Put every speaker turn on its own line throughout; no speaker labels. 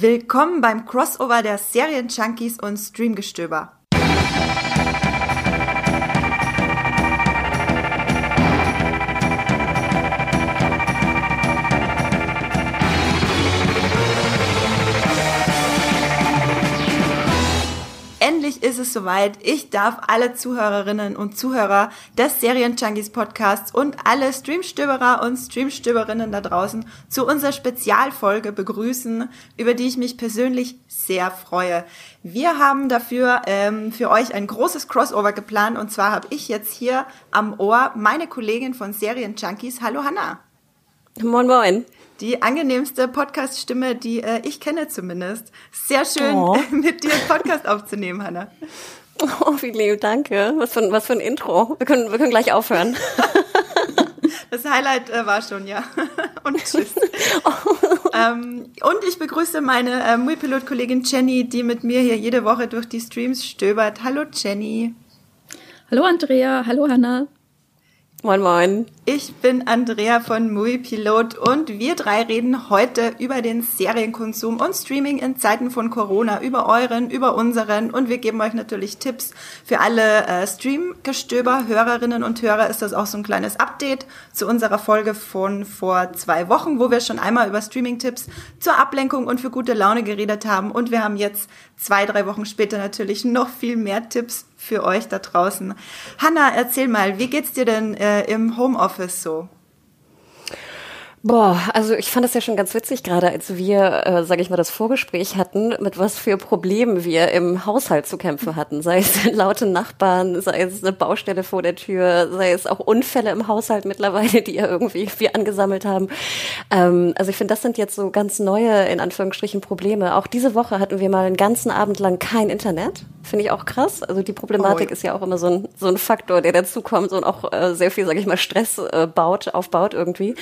Willkommen beim Crossover der Serien-Junkies und Streamgestöber. Endlich ist es soweit. Ich darf alle Zuhörerinnen und Zuhörer des Serien-Junkies Podcasts und alle Streamstöberer und Streamstöberinnen da draußen zu unserer Spezialfolge begrüßen, über die ich mich persönlich sehr freue. Wir haben dafür ähm, für euch ein großes Crossover geplant und zwar habe ich jetzt hier am Ohr meine Kollegin von Serien-Junkies. Hallo Hanna.
Moin, moin
die angenehmste Podcast-Stimme, die äh, ich kenne zumindest. Sehr schön, oh. mit dir einen Podcast aufzunehmen, Hanna.
Oh, wie lieb, danke. Was für, was für ein Intro. Wir können, wir können gleich aufhören.
Das Highlight äh, war schon, ja. Und tschüss. ähm, und ich begrüße meine äh, Muipilot-Kollegin Jenny, die mit mir hier jede Woche durch die Streams stöbert. Hallo Jenny.
Hallo Andrea, hallo Hanna.
Moin, moin.
Ich bin Andrea von Mui Pilot und wir drei reden heute über den Serienkonsum und Streaming in Zeiten von Corona, über euren, über unseren und wir geben euch natürlich Tipps für alle äh, Streamgestöber, Hörerinnen und Hörer. Ist das auch so ein kleines Update zu unserer Folge von vor zwei Wochen, wo wir schon einmal über Streaming-Tipps zur Ablenkung und für gute Laune geredet haben und wir haben jetzt zwei, drei Wochen später natürlich noch viel mehr Tipps für euch da draußen. Hanna, erzähl mal, wie geht's dir denn äh, im Homeoffice so?
Boah, also ich fand das ja schon ganz witzig gerade, als wir, äh, sage ich mal, das Vorgespräch hatten, mit was für Problemen wir im Haushalt zu kämpfen hatten. Sei es laute Nachbarn, sei es eine Baustelle vor der Tür, sei es auch Unfälle im Haushalt mittlerweile, die ja irgendwie wir angesammelt haben. Ähm, also ich finde, das sind jetzt so ganz neue, in Anführungsstrichen, Probleme. Auch diese Woche hatten wir mal einen ganzen Abend lang kein Internet. Finde ich auch krass. Also die Problematik oh. ist ja auch immer so ein, so ein Faktor, der dazukommt und auch äh, sehr viel, sage ich mal, Stress äh, baut, aufbaut irgendwie.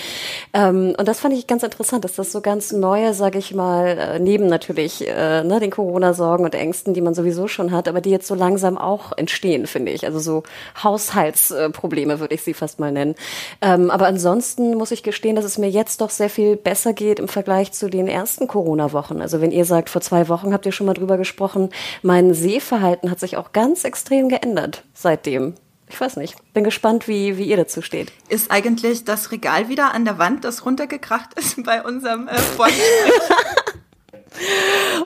Ähm, und das fand ich ganz interessant, dass das so ganz neue, sage ich mal, äh, neben natürlich äh, ne, den Corona-Sorgen und Ängsten, die man sowieso schon hat, aber die jetzt so langsam auch entstehen, finde ich. Also so Haushaltsprobleme würde ich sie fast mal nennen. Ähm, aber ansonsten muss ich gestehen, dass es mir jetzt doch sehr viel besser geht im Vergleich zu den ersten Corona-Wochen. Also wenn ihr sagt, vor zwei Wochen habt ihr schon mal drüber gesprochen, mein Sehverhalten hat sich auch ganz extrem geändert seitdem ich weiß nicht. Bin gespannt, wie, wie ihr dazu steht.
Ist eigentlich das Regal wieder an der Wand, das runtergekracht ist bei unserem äh?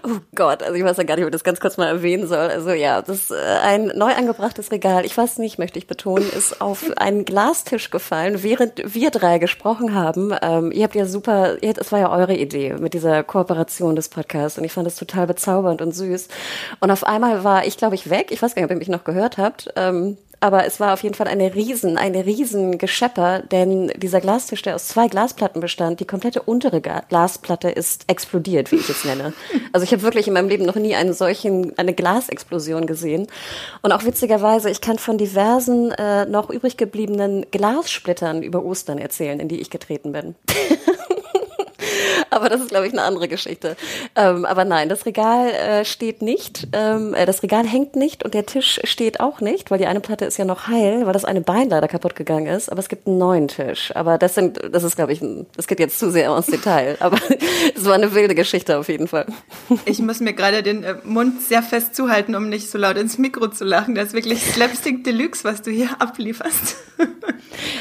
Oh Gott, also ich weiß ja gar nicht, ob ich das ganz kurz mal erwähnen soll. Also ja, das äh, ein neu angebrachtes Regal, ich weiß nicht, möchte ich betonen, ist auf einen Glastisch gefallen, während wir drei gesprochen haben. Ähm, ihr habt ja super, es war ja eure Idee mit dieser Kooperation des Podcasts und ich fand es total bezaubernd und süß. Und auf einmal war ich, glaube ich, weg. Ich weiß gar nicht, ob ihr mich noch gehört habt. Ähm, aber es war auf jeden Fall eine riesen, eine riesen Geschepper, denn dieser Glastisch, der aus zwei Glasplatten bestand, die komplette untere Glasplatte ist explodiert, wie ich es nenne. Also ich habe wirklich in meinem Leben noch nie einen solchen, eine Glasexplosion gesehen. Und auch witzigerweise, ich kann von diversen äh, noch übrig gebliebenen Glassplittern über Ostern erzählen, in die ich getreten bin. aber das ist, glaube ich, eine andere Geschichte. Ähm, aber nein, das Regal äh, steht nicht. Ähm, äh, das Regal hängt nicht und der Tisch steht auch nicht, weil die eine Platte ist ja noch heil, weil das eine Bein leider kaputt gegangen ist. Aber es gibt einen neuen Tisch. Aber das sind, das ist, glaube ich, das geht jetzt zu sehr ins Detail. Aber es war eine wilde Geschichte auf jeden Fall.
Ich muss mir gerade den äh, Mund sehr fest zuhalten, um nicht so laut ins Mikro zu lachen. Das ist wirklich Slapstick Deluxe, was du hier ablieferst.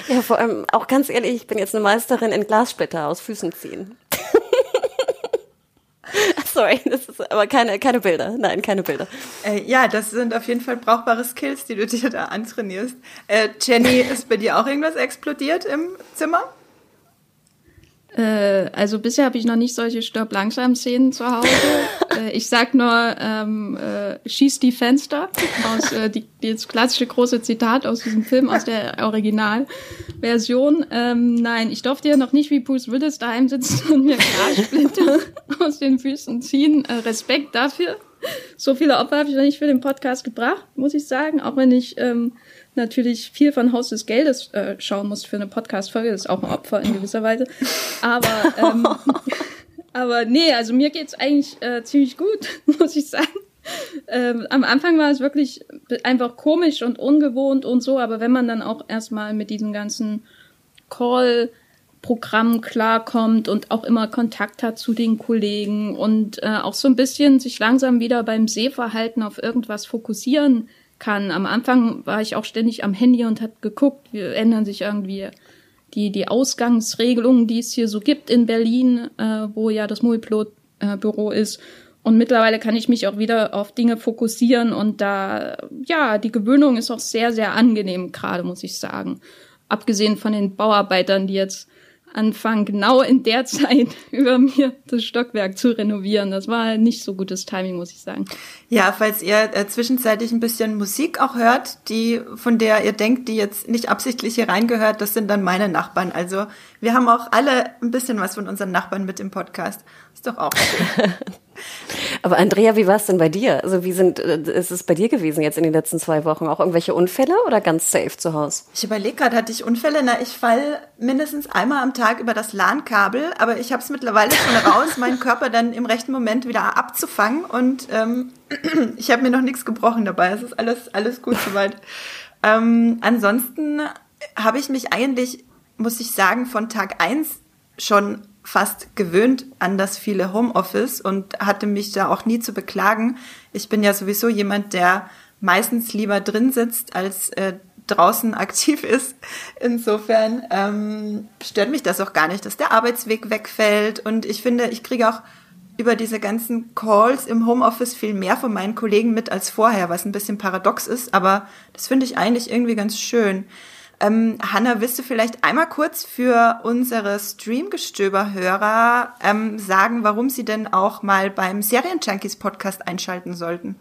Ja, vor allem auch ganz ehrlich, ich bin jetzt eine Meisterin in Glassplitter aus Füßen ziehen. Sorry, das ist aber keine, keine Bilder. Nein, keine Bilder.
Äh, ja, das sind auf jeden Fall brauchbare Skills, die du dir da antrainierst. Äh, Jenny, ist bei dir auch irgendwas explodiert im Zimmer?
Äh, also bisher habe ich noch nicht solche Stirb-Langsam-Szenen zu Hause. äh, ich sag nur, ähm, äh, schieß die Fenster aus äh, die, das klassische große Zitat aus diesem Film, aus der Originalversion. Ähm, nein, ich durfte ja noch nicht wie Bruce Willis daheim sitzen und mir Glassplitter aus den Füßen ziehen. Äh, Respekt dafür. So viele Opfer habe ich noch nicht für den Podcast gebracht, muss ich sagen. Auch wenn ich ähm, natürlich viel von Haus des Geldes äh, schauen musst für eine Podcast-Folge. Das ist auch ein Opfer in gewisser Weise. Aber, ähm, aber nee, also mir geht's eigentlich äh, ziemlich gut, muss ich sagen. Ähm, am Anfang war es wirklich einfach komisch und ungewohnt und so, aber wenn man dann auch erstmal mit diesem ganzen Call Programm klarkommt und auch immer Kontakt hat zu den Kollegen und äh, auch so ein bisschen sich langsam wieder beim Sehverhalten auf irgendwas fokussieren kann. Am Anfang war ich auch ständig am Handy und hat geguckt, wie ändern sich irgendwie die, die Ausgangsregelungen, die es hier so gibt in Berlin, äh, wo ja das Multiplot-Büro äh, ist. Und mittlerweile kann ich mich auch wieder auf Dinge fokussieren und da, ja, die Gewöhnung ist auch sehr, sehr angenehm gerade, muss ich sagen. Abgesehen von den Bauarbeitern, die jetzt anfangen, genau in der Zeit über mir das Stockwerk zu renovieren. Das war nicht so gutes Timing, muss ich sagen.
Ja, falls ihr äh, zwischenzeitlich ein bisschen Musik auch hört, die, von der ihr denkt, die jetzt nicht absichtlich hier reingehört, das sind dann meine Nachbarn. Also wir haben auch alle ein bisschen was von unseren Nachbarn mit im Podcast. Ist doch auch schön.
Aber Andrea, wie war es denn bei dir? Also wie sind, äh, ist es bei dir gewesen jetzt in den letzten zwei Wochen? Auch irgendwelche Unfälle oder ganz safe zu Hause?
Ich überlege gerade, hatte ich Unfälle? Na, ich fall mindestens einmal am Tag über das LAN-Kabel, aber ich habe es mittlerweile schon raus, meinen Körper dann im rechten Moment wieder abzufangen und ähm, ich habe mir noch nichts gebrochen dabei. Es ist alles, alles gut soweit. Ähm, ansonsten habe ich mich eigentlich, muss ich sagen, von Tag eins schon fast gewöhnt an das viele Homeoffice und hatte mich da auch nie zu beklagen. Ich bin ja sowieso jemand, der meistens lieber drin sitzt, als äh, draußen aktiv ist. Insofern ähm, stört mich das auch gar nicht, dass der Arbeitsweg wegfällt. Und ich finde, ich kriege auch über diese ganzen Calls im Homeoffice viel mehr von meinen Kollegen mit als vorher, was ein bisschen paradox ist, aber das finde ich eigentlich irgendwie ganz schön. Ähm, Hanna, willst du vielleicht einmal kurz für unsere Streamgestöber-Hörer ähm, sagen, warum sie denn auch mal beim Serienjunkies Podcast einschalten sollten?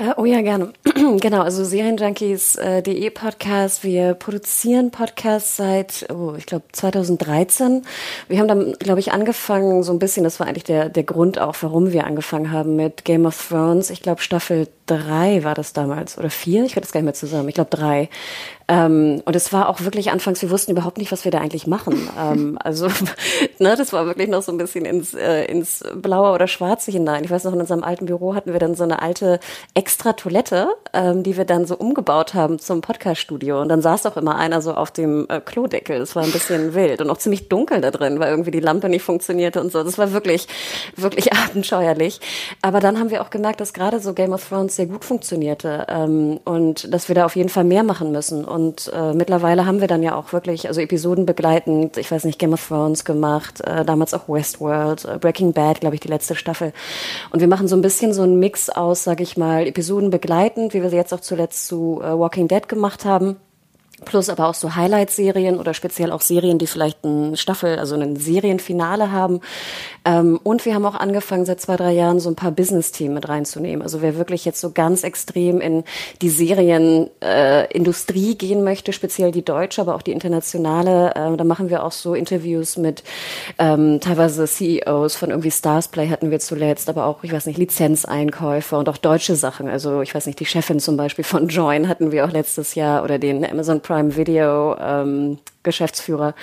Äh, oh ja, gerne. genau, also Serienjunkies.de äh, Podcast. Wir produzieren Podcasts seit, oh, ich glaube 2013. Wir haben dann, glaube ich, angefangen, so ein bisschen, das war eigentlich der, der Grund auch, warum wir angefangen haben mit Game of Thrones. Ich glaube, Staffel drei war das damals oder vier, ich kriege das gar nicht mehr zusammen, ich glaube drei. Ähm, und es war auch wirklich anfangs, wir wussten überhaupt nicht, was wir da eigentlich machen. ähm, also, ne, das war wirklich noch so ein bisschen ins, äh, ins Blaue oder Schwarze hinein. Ich weiß noch, in unserem alten Büro hatten wir dann so eine alte extra Toilette, ähm, die wir dann so umgebaut haben zum Podcaststudio. Und dann saß auch immer einer so auf dem äh, Klodeckel. Das war ein bisschen wild und auch ziemlich dunkel da drin, weil irgendwie die Lampe nicht funktionierte und so. Das war wirklich, wirklich abenteuerlich. Aber dann haben wir auch gemerkt, dass gerade so Game of Thrones sehr gut funktionierte ähm, und dass wir da auf jeden Fall mehr machen müssen. Und und äh, mittlerweile haben wir dann ja auch wirklich, also Episoden begleitend, ich weiß nicht, Game of Thrones gemacht, äh, damals auch Westworld, äh, Breaking Bad, glaube ich, die letzte Staffel. Und wir machen so ein bisschen so einen Mix aus, sag ich mal, Episoden begleitend, wie wir sie jetzt auch zuletzt zu äh, Walking Dead gemacht haben plus aber auch so Highlight-Serien oder speziell auch Serien, die vielleicht ein Staffel, also ein Serienfinale haben. Ähm, und wir haben auch angefangen, seit zwei, drei Jahren so ein paar Business-Themen mit reinzunehmen. Also wer wirklich jetzt so ganz extrem in die Serienindustrie äh, gehen möchte, speziell die deutsche, aber auch die internationale, äh, da machen wir auch so Interviews mit ähm, teilweise CEOs von irgendwie Starsplay hatten wir zuletzt, aber auch, ich weiß nicht, Lizenzeinkäufer und auch deutsche Sachen. Also ich weiß nicht, die Chefin zum Beispiel von Join hatten wir auch letztes Jahr oder den Amazon Prime Video ähm, Geschäftsführer.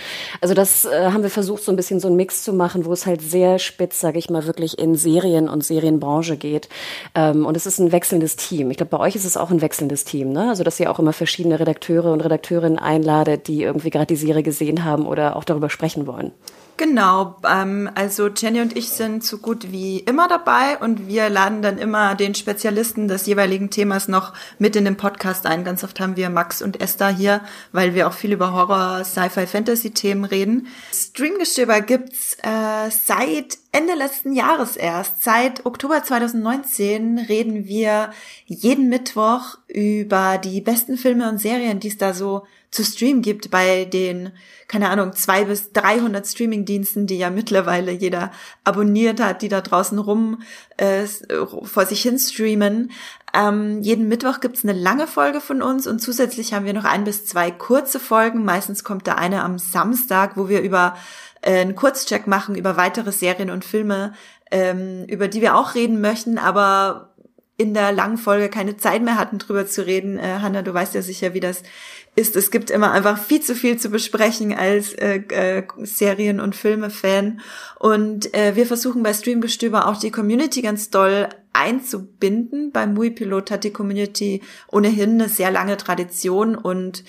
Also das äh, haben wir versucht, so ein bisschen so einen Mix zu machen, wo es halt sehr spitz, sage ich mal, wirklich in Serien und Serienbranche geht. Ähm, und es ist ein wechselndes Team. Ich glaube, bei euch ist es auch ein wechselndes Team, ne? Also dass ihr auch immer verschiedene Redakteure und Redakteurinnen einladet, die irgendwie gerade die Serie gesehen haben oder auch darüber sprechen wollen.
Genau, ähm, also Jenny und ich sind so gut wie immer dabei und wir laden dann immer den Spezialisten des jeweiligen Themas noch mit in den Podcast ein. Ganz oft haben wir Max und Esther hier, weil wir auch viel über Horror, Sci-Fi, Fantasy-Themen reden. Streamgestöber gibt's äh, seit Ende letzten Jahres erst. Seit Oktober 2019 reden wir jeden Mittwoch über die besten Filme und Serien, die es da so zu streamen gibt bei den, keine Ahnung, zwei bis dreihundert Streaming-Diensten, die ja mittlerweile jeder abonniert hat, die da draußen rum äh, vor sich hin streamen. Ähm, jeden Mittwoch gibt's eine lange Folge von uns und zusätzlich haben wir noch ein bis zwei kurze Folgen. Meistens kommt da eine am Samstag, wo wir über äh, einen Kurzcheck machen über weitere Serien und Filme, ähm, über die wir auch reden möchten, aber in der langen Folge keine Zeit mehr hatten, drüber zu reden. Äh, Hanna, du weißt ja sicher, wie das ist, es gibt immer einfach viel zu viel zu besprechen als äh, äh, Serien- und Filme-Fan. Und äh, wir versuchen bei Streamgestöber auch die Community ganz doll einzubinden. Beim Mui Pilot hat die Community ohnehin eine sehr lange Tradition und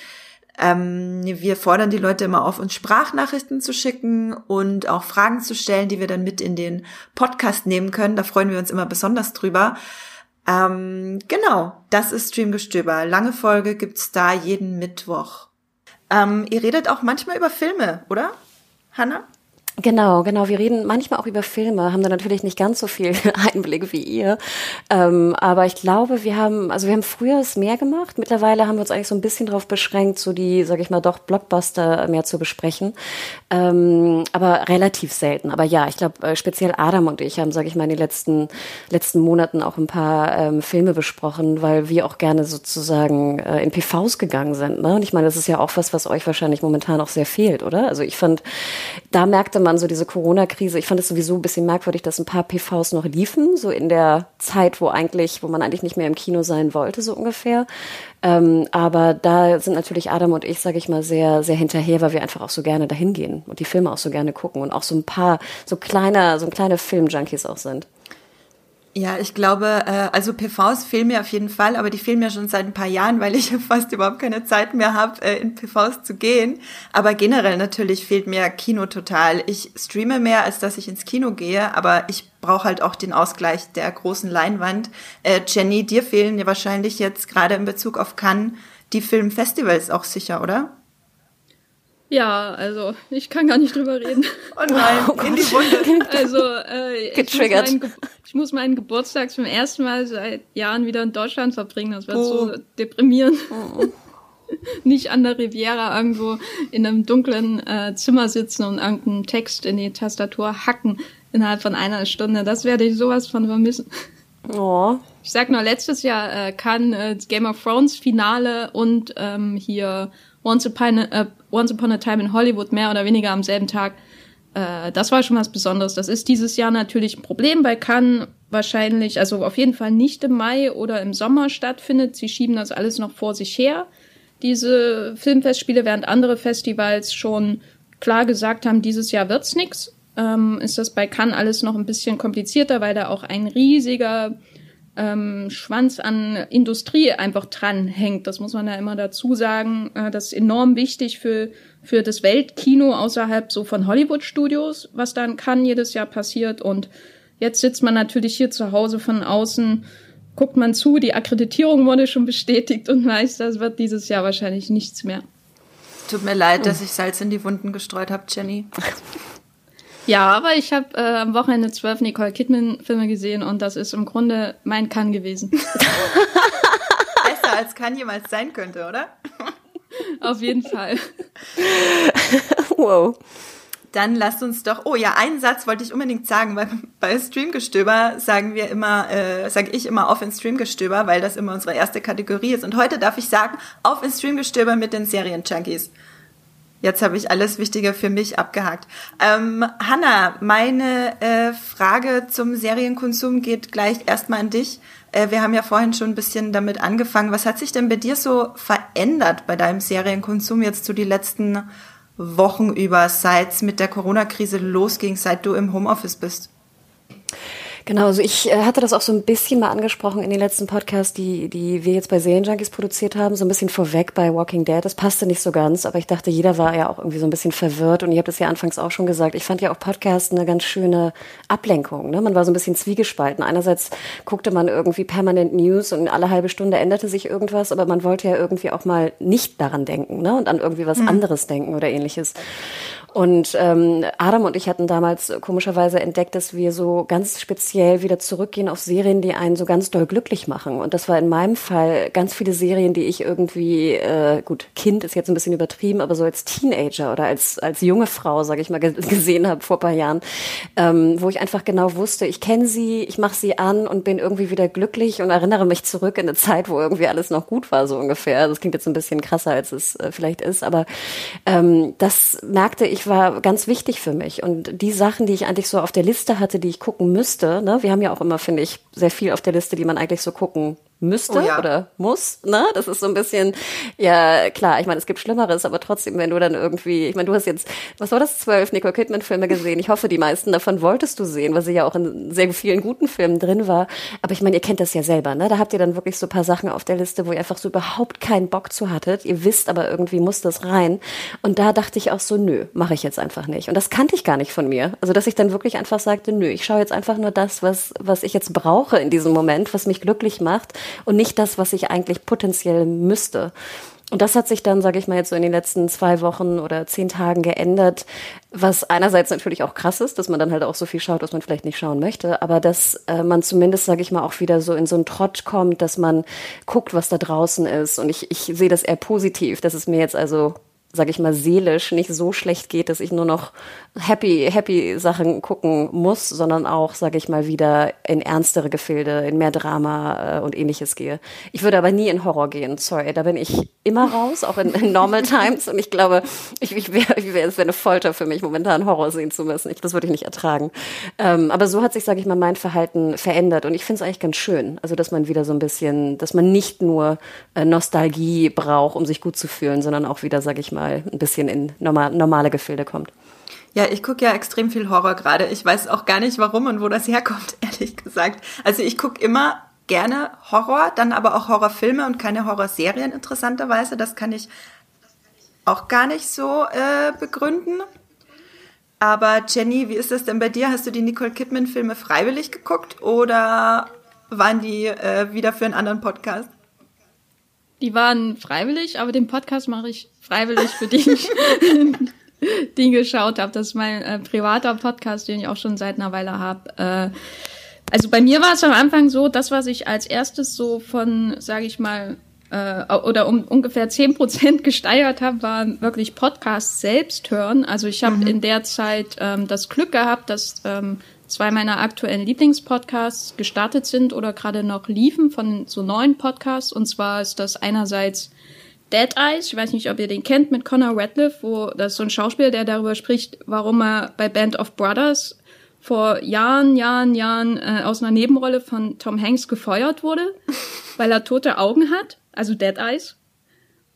Ähm, wir fordern die Leute immer auf, uns Sprachnachrichten zu schicken und auch Fragen zu stellen, die wir dann mit in den Podcast nehmen können. Da freuen wir uns immer besonders drüber. Ähm, genau, das ist Streamgestöber. Lange Folge gibt's da jeden Mittwoch. Ähm, ihr redet auch manchmal über Filme, oder? Hanna?
Genau, genau. Wir reden manchmal auch über Filme, haben da natürlich nicht ganz so viel Einblick wie ihr. Ähm, aber ich glaube, wir haben, also wir haben früher es mehr gemacht. Mittlerweile haben wir uns eigentlich so ein bisschen darauf beschränkt, so die, sag ich mal, doch Blockbuster mehr zu besprechen. Ähm, aber relativ selten. Aber ja, ich glaube, äh, speziell Adam und ich haben, sag ich mal, in den letzten, letzten Monaten auch ein paar ähm, Filme besprochen, weil wir auch gerne sozusagen äh, in PVs gegangen sind. Ne? Und ich meine, das ist ja auch was, was euch wahrscheinlich momentan auch sehr fehlt, oder? Also ich fand, da merkte man, man so diese Corona-Krise, ich fand es sowieso ein bisschen merkwürdig, dass ein paar PVs noch liefen, so in der Zeit, wo eigentlich, wo man eigentlich nicht mehr im Kino sein wollte, so ungefähr. Ähm, aber da sind natürlich Adam und ich, sage ich mal, sehr, sehr hinterher, weil wir einfach auch so gerne dahin gehen und die Filme auch so gerne gucken und auch so ein paar, so kleiner, so kleine Film-Junkies auch sind.
Ja, ich glaube, äh, also PVs fehlen mir auf jeden Fall, aber die fehlen mir schon seit ein paar Jahren, weil ich fast überhaupt keine Zeit mehr habe, äh, in PVs zu gehen. Aber generell natürlich fehlt mir Kino total. Ich streame mehr, als dass ich ins Kino gehe, aber ich brauche halt auch den Ausgleich der großen Leinwand. Äh, Jenny, dir fehlen ja wahrscheinlich jetzt gerade in Bezug auf Cannes die Filmfestivals auch sicher, oder?
Ja, also ich kann gar nicht drüber reden.
Oh nein, oh in die Wunde.
Also äh, Getriggert. Ich, muss meinen, ich muss meinen Geburtstag zum ersten Mal seit Jahren wieder in Deutschland verbringen. Das wird oh. so deprimierend. Oh. nicht an der Riviera irgendwo in einem dunklen äh, Zimmer sitzen und irgendeinen Text in die Tastatur hacken innerhalb von einer Stunde. Das werde ich sowas von vermissen. Oh. Ich sag nur, letztes Jahr äh, kann äh, Game of Thrones Finale und ähm, hier Once Upon, a, uh, Once Upon a Time in Hollywood mehr oder weniger am selben Tag. Äh, das war schon was Besonderes. Das ist dieses Jahr natürlich ein Problem bei Cannes wahrscheinlich, also auf jeden Fall nicht im Mai oder im Sommer stattfindet. Sie schieben das alles noch vor sich her, diese Filmfestspiele, während andere Festivals schon klar gesagt haben, dieses Jahr wird's nix. Ähm, ist das bei Cannes alles noch ein bisschen komplizierter, weil da auch ein riesiger ähm, Schwanz an Industrie einfach dran hängt. Das muss man ja immer dazu sagen. Äh, das ist enorm wichtig für, für das Weltkino außerhalb so von Hollywood-Studios, was dann kann jedes Jahr passiert. Und jetzt sitzt man natürlich hier zu Hause von außen, guckt man zu, die Akkreditierung wurde schon bestätigt und weiß, das wird dieses Jahr wahrscheinlich nichts mehr.
Tut mir leid, dass ich Salz in die Wunden gestreut habe, Jenny.
Ja, aber ich habe äh, am Wochenende zwölf Nicole Kidman-Filme gesehen und das ist im Grunde mein Kann gewesen.
Besser als Kann jemals sein könnte, oder?
Auf jeden Fall.
wow. Dann lasst uns doch. Oh ja, einen Satz wollte ich unbedingt sagen, weil bei Streamgestöber sagen wir immer, äh, sage ich immer auf in Streamgestöber, weil das immer unsere erste Kategorie ist. Und heute darf ich sagen, auf in Streamgestöber mit den Serien-Junkies. Jetzt habe ich alles Wichtige für mich abgehakt. Ähm, Hanna, meine äh, Frage zum Serienkonsum geht gleich erstmal an dich. Äh, wir haben ja vorhin schon ein bisschen damit angefangen. Was hat sich denn bei dir so verändert bei deinem Serienkonsum jetzt zu die letzten Wochen über, seit es mit der Corona-Krise losging, seit du im Homeoffice bist?
Genau, also ich äh, hatte das auch so ein bisschen mal angesprochen in den letzten Podcasts, die, die wir jetzt bei Serienjunkies produziert haben, so ein bisschen vorweg bei Walking Dead. Das passte nicht so ganz, aber ich dachte, jeder war ja auch irgendwie so ein bisschen verwirrt und ihr habt es ja anfangs auch schon gesagt. Ich fand ja auch Podcasts eine ganz schöne Ablenkung. Ne? Man war so ein bisschen zwiegespalten. Einerseits guckte man irgendwie permanent News und alle halbe Stunde änderte sich irgendwas, aber man wollte ja irgendwie auch mal nicht daran denken ne? und an irgendwie was mhm. anderes denken oder ähnliches. Und ähm, Adam und ich hatten damals komischerweise entdeckt, dass wir so ganz speziell wieder zurückgehen auf Serien, die einen so ganz doll glücklich machen. Und das war in meinem Fall ganz viele Serien, die ich irgendwie, äh, gut, Kind ist jetzt ein bisschen übertrieben, aber so als Teenager oder als, als junge Frau, sage ich mal, gesehen habe vor paar Jahren, ähm, wo ich einfach genau wusste, ich kenne sie, ich mache sie an und bin irgendwie wieder glücklich und erinnere mich zurück in eine Zeit, wo irgendwie alles noch gut war, so ungefähr. Das klingt jetzt ein bisschen krasser, als es äh, vielleicht ist, aber ähm, das merkte ich ich war ganz wichtig für mich. Und die Sachen, die ich eigentlich so auf der Liste hatte, die ich gucken müsste, ne, wir haben ja auch immer, finde ich, sehr viel auf der Liste, die man eigentlich so gucken müsste
Oh ja.
oder muss, ne? Das ist so ein bisschen, ja klar, ich meine, es gibt Schlimmeres, aber trotzdem, wenn du dann irgendwie, ich meine, du hast jetzt, was war das, zwölf Nicole Kidman-Filme gesehen. Ich hoffe, die meisten davon wolltest du sehen, weil sie ja auch in sehr vielen guten Filmen drin war. Aber ich meine, ihr kennt das ja selber, ne? Da habt ihr dann wirklich so ein paar Sachen auf der Liste, wo ihr einfach so überhaupt keinen Bock zu hattet. Ihr wisst aber irgendwie muss das rein. Und da dachte ich auch so, nö, mache ich jetzt einfach nicht. Und das kannte ich gar nicht von mir. Also, dass ich dann wirklich einfach sagte, nö, ich schaue jetzt einfach nur das, was, was ich jetzt brauche in diesem Moment, was mich glücklich macht und nicht das, was ich eigentlich potenziell müsste. Und das hat sich dann, sage ich mal, jetzt so in den letzten zwei Wochen oder zehn Tagen geändert, was einerseits natürlich auch krass ist, dass man dann halt auch so viel schaut, was man vielleicht nicht schauen möchte, aber dass äh, man zumindest, sage ich mal, auch wieder so in so einen Trott kommt, dass man guckt, was da draußen ist. Und ich, ich sehe das eher positiv, dass es mir jetzt also sage ich mal, seelisch nicht so schlecht geht, dass ich nur noch happy, happy Sachen gucken muss, sondern auch, sage ich mal, wieder in ernstere Gefilde, in mehr Drama äh, und ähnliches gehe. Ich würde aber nie in Horror gehen, sorry, da bin ich immer raus, auch in, in Normal Times und ich glaube, ich, ich wäre, ich wär, es wäre eine Folter für mich, momentan Horror sehen zu müssen. Ich, das würde ich nicht ertragen. Ähm, aber so hat sich, sage ich mal, mein Verhalten verändert und ich finde es eigentlich ganz schön, also dass man wieder so ein bisschen, dass man nicht nur äh, Nostalgie braucht, um sich gut zu fühlen, sondern auch wieder, sage ich mal, ein bisschen in normal, normale Gefilde kommt.
Ja, ich gucke ja extrem viel Horror gerade. Ich weiß auch gar nicht, warum und wo das herkommt, ehrlich gesagt. Also ich gucke immer gerne Horror, dann aber auch Horrorfilme und keine Horrorserien, interessanterweise. Das kann ich auch gar nicht so äh, begründen. Aber Jenny, wie ist das denn bei dir? Hast du die Nicole Kidman-Filme freiwillig geguckt oder waren die äh, wieder für einen anderen Podcast?
Die waren freiwillig, aber den Podcast mache ich freiwillig für die, die geschaut habe. Das ist mein äh, privater Podcast, den ich auch schon seit einer Weile habe. Äh, also bei mir war es am Anfang so, das, was ich als erstes so von, sage ich mal, äh, oder um ungefähr zehn Prozent gesteigert habe, waren wirklich Podcasts selbst hören. Also ich habe mhm. in der Zeit ähm, das Glück gehabt, dass ähm, zwei meiner aktuellen Lieblingspodcasts gestartet sind oder gerade noch liefen von so neuen Podcasts. Und zwar ist das einerseits Dead Eyes, ich weiß nicht, ob ihr den kennt, mit Connor Radcliffe, wo das ist so ein Schauspieler, der darüber spricht, warum er bei Band of Brothers vor Jahren, Jahren, Jahren äh, aus einer Nebenrolle von Tom Hanks gefeuert wurde, weil er tote Augen hat, also Dead Eyes.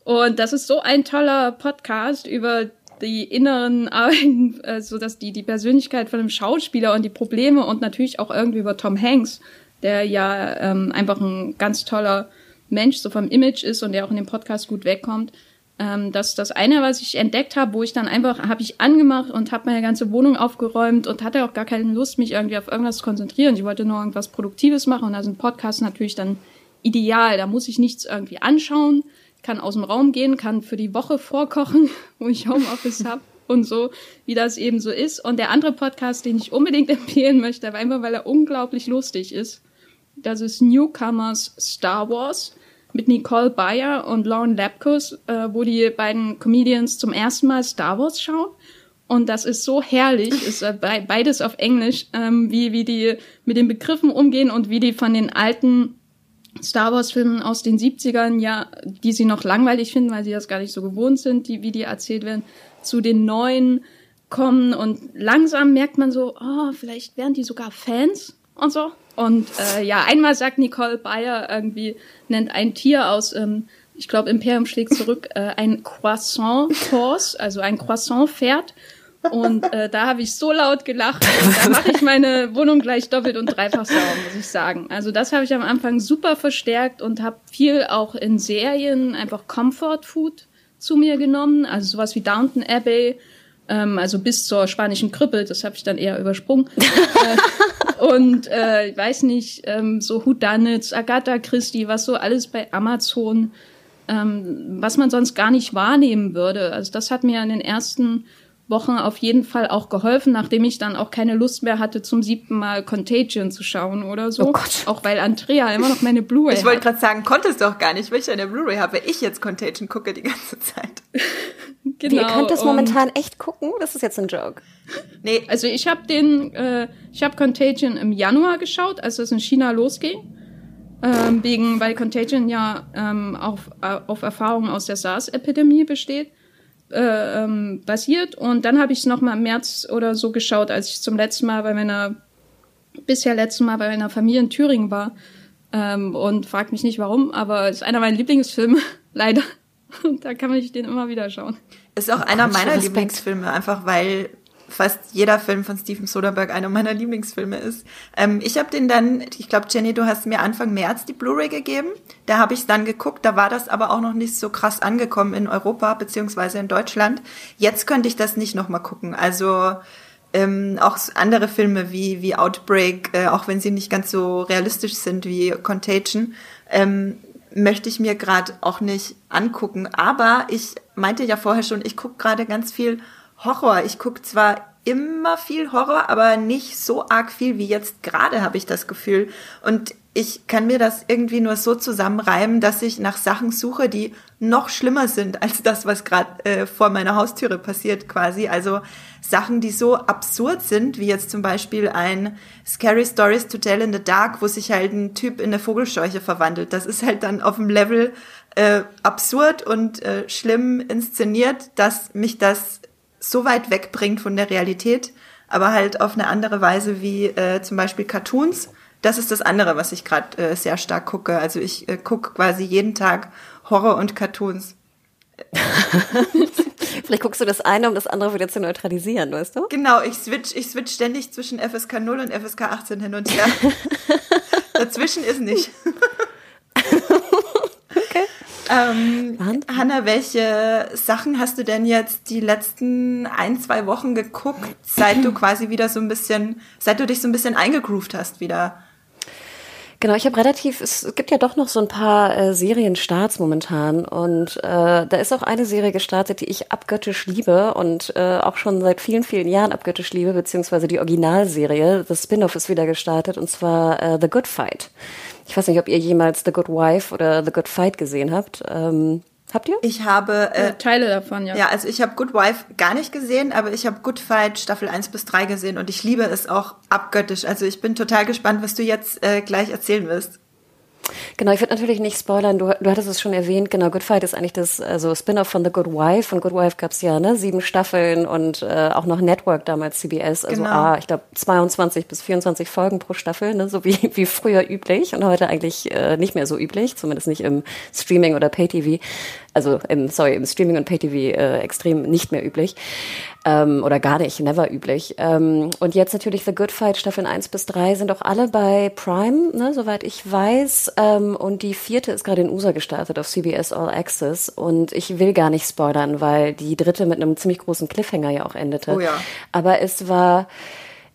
Und das ist so ein toller Podcast über die inneren Arbeiten, äh, so dass die die Persönlichkeit von dem Schauspieler und die Probleme und natürlich auch irgendwie über Tom Hanks, der ja ähm, einfach ein ganz toller Mensch so vom Image ist und der auch in dem Podcast gut wegkommt. Ähm, das das eine, was ich entdeckt habe, wo ich dann einfach habe ich angemacht und habe meine ganze Wohnung aufgeräumt und hatte auch gar keine Lust, mich irgendwie auf irgendwas zu konzentrieren. Ich wollte nur irgendwas Produktives machen und da sind Podcasts natürlich dann ideal. Da muss ich nichts irgendwie anschauen kann aus dem Raum gehen, kann für die Woche vorkochen, wo ich Homeoffice habe und so, wie das eben so ist. Und der andere Podcast, den ich unbedingt empfehlen möchte, einfach weil er unglaublich lustig ist, das ist Newcomers Star Wars mit Nicole Bayer und Lauren Lapkus, äh, wo die beiden Comedians zum ersten Mal Star Wars schauen. Und das ist so herrlich, ist äh, beides auf Englisch, ähm, wie, wie die mit den Begriffen umgehen und wie die von den alten Star Wars-Filmen aus den 70ern, ja, die sie noch langweilig finden, weil sie das gar nicht so gewohnt sind, die, wie die erzählt werden, zu den neuen kommen und langsam merkt man so, oh, vielleicht wären die sogar Fans und so. Und äh, ja, einmal sagt Nicole Bayer irgendwie, nennt ein Tier aus, ähm, ich glaube, Imperium schlägt zurück, äh, ein Croissant-Horse, also ein Croissant-Pferd. Und äh, da habe ich so laut gelacht. Da mache ich meine Wohnung gleich doppelt und dreifach sauber, muss ich sagen. Also das habe ich am Anfang super verstärkt und habe viel auch in Serien einfach Comfort Food zu mir genommen. Also sowas wie Downton Abbey, ähm, also bis zur spanischen Krippe, das habe ich dann eher übersprungen. und äh, ich weiß nicht, ähm, so Whodunits, Agatha Christie, was so alles bei Amazon, ähm, was man sonst gar nicht wahrnehmen würde. Also das hat mir in den ersten Wochen auf jeden Fall auch geholfen, nachdem ich dann auch keine Lust mehr hatte, zum siebten Mal Contagion zu schauen oder so.
Oh Gott.
Auch weil Andrea immer noch meine Blu-ray
Ich wollte gerade sagen, konntest du auch gar nicht, weil ich eine Blu-ray habe, weil ich jetzt Contagion gucke die ganze Zeit.
genau. Ihr könnt das momentan echt gucken? Das ist jetzt ein Joke.
Nee. Also ich habe den, äh, ich habe Contagion im Januar geschaut, als es in China losging. Ähm, wegen, weil Contagion ja ähm, auf, äh, auf Erfahrungen aus der SARS-Epidemie besteht äh, ähm, basiert. Und dann habe ich es nochmal im März oder so geschaut, als ich zum letzten Mal bei meiner, bisher letzten Mal bei meiner Familie in Thüringen war. Ähm, und frag mich nicht warum, aber es ist einer meiner Lieblingsfilme, leider. Und da kann man sich den immer wieder schauen.
Ist auch einer meiner Lieblingsfilme, einfach weil fast jeder Film von Steven Soderbergh einer meiner Lieblingsfilme ist. Ähm, ich habe den dann, ich glaube, Jenny, du hast mir Anfang März die Blu-ray gegeben. Da habe ich dann geguckt, da war das aber auch noch nicht so krass angekommen in Europa beziehungsweise in Deutschland. Jetzt könnte ich das nicht nochmal gucken. Also ähm, auch andere Filme wie, wie Outbreak, äh, auch wenn sie nicht ganz so realistisch sind wie Contagion, ähm, möchte ich mir gerade auch nicht angucken. Aber ich meinte ja vorher schon, ich gucke gerade ganz viel Horror. Ich gucke zwar immer viel Horror, aber nicht so arg viel wie jetzt gerade, habe ich das Gefühl. Und ich kann mir das irgendwie nur so zusammenreimen, dass ich nach Sachen suche, die noch schlimmer sind als das, was gerade äh, vor meiner Haustüre passiert quasi. Also Sachen, die so absurd sind, wie jetzt zum Beispiel ein Scary Stories to Tell in the Dark, wo sich halt ein Typ in eine Vogelscheuche verwandelt. Das ist halt dann auf dem Level äh, absurd und äh, schlimm inszeniert, dass mich das so weit wegbringt von der Realität, aber halt auf eine andere Weise wie äh, zum Beispiel Cartoons. Das ist das andere, was ich gerade äh, sehr stark gucke. Also ich äh, gucke quasi jeden Tag Horror und Cartoons.
Vielleicht guckst du das eine, um das andere wieder zu neutralisieren, weißt du?
Genau, ich switch, ich switch ständig zwischen FSK 0 und FSK 18 hin und her. Dazwischen ist nicht. okay. Ähm, Hanna, welche Sachen hast du denn jetzt die letzten ein, zwei Wochen geguckt, seit du quasi wieder so ein bisschen, seit du dich so ein bisschen eingegroovt hast wieder?
Genau, ich habe relativ, es gibt ja doch noch so ein paar äh, Serienstarts momentan und äh, da ist auch eine Serie gestartet, die ich abgöttisch liebe und äh, auch schon seit vielen, vielen Jahren abgöttisch liebe, beziehungsweise die Originalserie, das Spin-off ist wieder gestartet und zwar äh, The Good Fight. Ich weiß nicht, ob ihr jemals The Good Wife oder The Good Fight gesehen habt. Ähm, habt ihr?
Ich habe äh,
ja, Teile davon, ja.
Ja, also ich habe Good Wife gar nicht gesehen, aber ich habe Good Fight Staffel 1 bis 3 gesehen und ich liebe es auch abgöttisch. Also ich bin total gespannt, was du jetzt äh, gleich erzählen wirst.
Genau, ich würde natürlich nicht spoilern. Du, du hattest es schon erwähnt. Genau, Good Fight ist eigentlich das also Spin-off von The Good Wife. Von Good Wife gab's ja ne, sieben Staffeln und äh, auch noch Network damals CBS. Also genau. ah, ich glaube 22 bis 24 Folgen pro Staffel, ne, so wie wie früher üblich und heute eigentlich äh, nicht mehr so üblich, zumindest nicht im Streaming oder Pay-TV also im, sorry, im Streaming und Pay-TV äh, extrem nicht mehr üblich ähm, oder gar nicht, never üblich. Ähm, und jetzt natürlich The Good Fight Staffeln 1 bis 3 sind auch alle bei Prime, ne, soweit ich weiß. Ähm, und die vierte ist gerade in USA gestartet auf CBS All Access. Und ich will gar nicht spoilern, weil die dritte mit einem ziemlich großen Cliffhanger ja auch endete.
Oh ja.
Aber es war,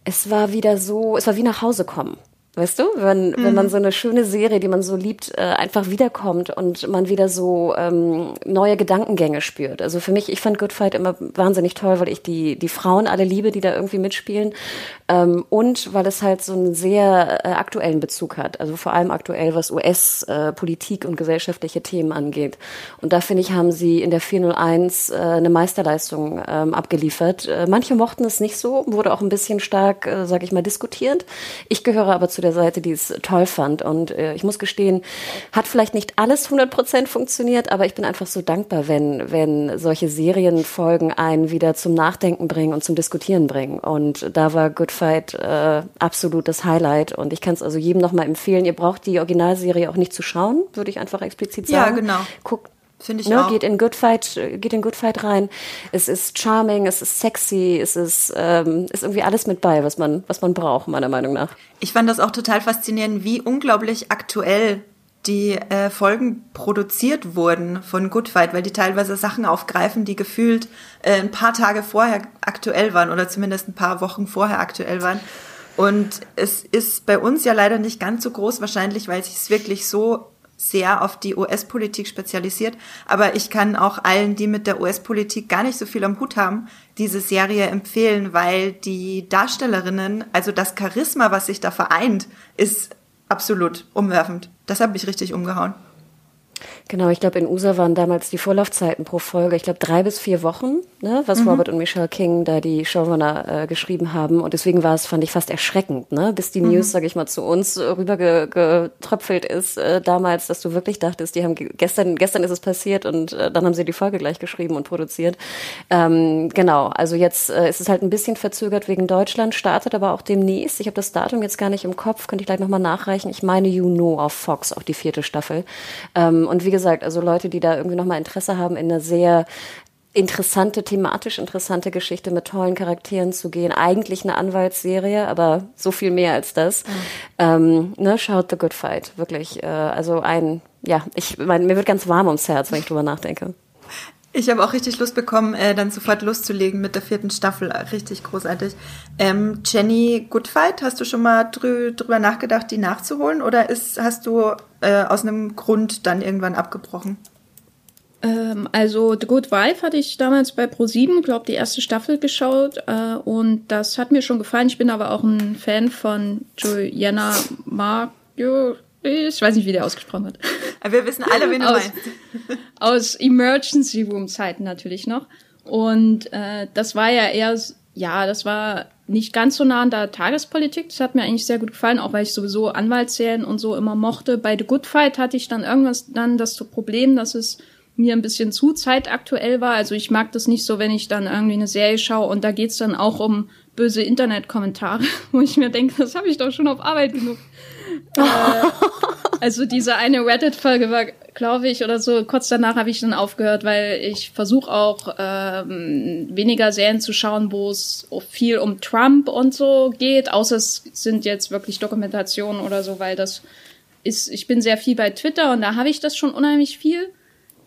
es war wieder so, es war wie nach Hause kommen. Weißt du, wenn, mhm. wenn man mhm. so eine schöne Serie, die man so liebt, äh, einfach wiederkommt und man wieder so ähm, neue Gedankengänge spürt. Also für mich, ich fand Good Fight immer wahnsinnig toll, weil ich die, die Frauen alle liebe, die da irgendwie mitspielen. Ähm, und weil es halt so einen sehr äh, aktuellen Bezug hat. Also vor allem aktuell, was US-Politik äh, und gesellschaftliche Themen angeht. Und da finde ich, haben sie in der 401 äh, eine Meisterleistung ähm, abgeliefert. Äh, manche mochten es nicht so, wurde auch ein bisschen stark, äh, sag ich mal, diskutiert. Ich gehöre aber zu der Seite, die es toll fand. Und äh, ich muss gestehen, hat vielleicht nicht alles 100 Prozent funktioniert, aber ich bin einfach so dankbar, wenn, wenn solche Serienfolgen einen wieder zum Nachdenken bringen und zum Diskutieren bringen. Und da war Good Fight äh, absolut das Highlight und ich kann es also jedem nochmal empfehlen. Ihr braucht die Originalserie auch nicht zu schauen, würde ich einfach explizit sagen.
Ja, genau.
Guckt
Finde ich
ne,
auch.
Geht in Good Fight, geht in Good Fight rein. Es ist charming, es ist sexy, es ist, ähm, ist irgendwie alles mit bei, was man, was man braucht, meiner Meinung nach.
Ich fand das auch total faszinierend, wie unglaublich aktuell die äh, Folgen produziert wurden von Good Fight, weil die teilweise Sachen aufgreifen, die gefühlt äh, ein paar Tage vorher aktuell waren oder zumindest ein paar Wochen vorher aktuell waren. Und es ist bei uns ja leider nicht ganz so groß wahrscheinlich, weil sich es wirklich so sehr auf die US-Politik spezialisiert. Aber ich kann auch allen, die mit der US-Politik gar nicht so viel am Hut haben, diese Serie empfehlen, weil die Darstellerinnen, also das Charisma, was sich da vereint, ist absolut umwerfend. Das hat mich richtig umgehauen.
Genau, ich glaube, in USA waren damals die Vorlaufzeiten pro Folge, ich glaube, drei bis vier Wochen, ne, was mhm. Robert und Michelle King da die Showrunner äh, geschrieben haben. Und deswegen war es, fand ich, fast erschreckend, ne, bis die mhm. News, sage ich mal, zu uns rübergetröpfelt ist äh, damals, dass du wirklich dachtest, die haben gestern, gestern ist es passiert und äh, dann haben sie die Folge gleich geschrieben und produziert. Ähm, genau, also jetzt äh, ist es halt ein bisschen verzögert wegen Deutschland, startet aber auch demnächst. Ich habe das Datum jetzt gar nicht im Kopf, könnte ich gleich nochmal nachreichen. Ich meine You Know auf Fox, auch die vierte Staffel. Ähm, und wie gesagt, also Leute, die da irgendwie nochmal Interesse haben, in eine sehr interessante, thematisch interessante Geschichte mit tollen Charakteren zu gehen. Eigentlich eine Anwaltsserie, aber so viel mehr als das. Mhm. Ähm, ne, schaut The Good Fight, wirklich. Äh, also ein, ja, ich meine, mir wird ganz warm ums Herz, wenn ich drüber nachdenke.
Ich habe auch richtig Lust bekommen, äh, dann sofort loszulegen mit der vierten Staffel. Richtig großartig. Ähm, Jenny Goodfight, hast du schon mal drü drüber nachgedacht, die nachzuholen? Oder ist, hast du äh, aus einem Grund dann irgendwann abgebrochen?
Ähm, also The Good Wife hatte ich damals bei Pro7, glaube die erste Staffel geschaut äh, und das hat mir schon gefallen. Ich bin aber auch ein Fan von Joanna Maggio, ich weiß nicht, wie der ausgesprochen wird.
Aber wir wissen alle, wen du aus, meinst.
Aus Emergency Room Zeiten natürlich noch. Und äh, das war ja eher, ja, das war nicht ganz so nah an der Tagespolitik. Das hat mir eigentlich sehr gut gefallen, auch weil ich sowieso Anwaltsserien und so immer mochte. Bei The Good Fight hatte ich dann irgendwas dann das Problem, dass es mir ein bisschen zu zeitaktuell war. Also ich mag das nicht so, wenn ich dann irgendwie eine Serie schaue und da geht's dann auch um böse Internetkommentare, wo ich mir denke, das habe ich doch schon auf Arbeit genug. Äh, also diese eine Reddit-Folge war, glaube ich, oder so, kurz danach habe ich dann aufgehört, weil ich versuche auch ähm, weniger Serien zu schauen, wo es viel um Trump und so geht, außer es sind jetzt wirklich Dokumentationen oder so, weil das ist, ich bin sehr viel bei Twitter und da habe ich das schon unheimlich viel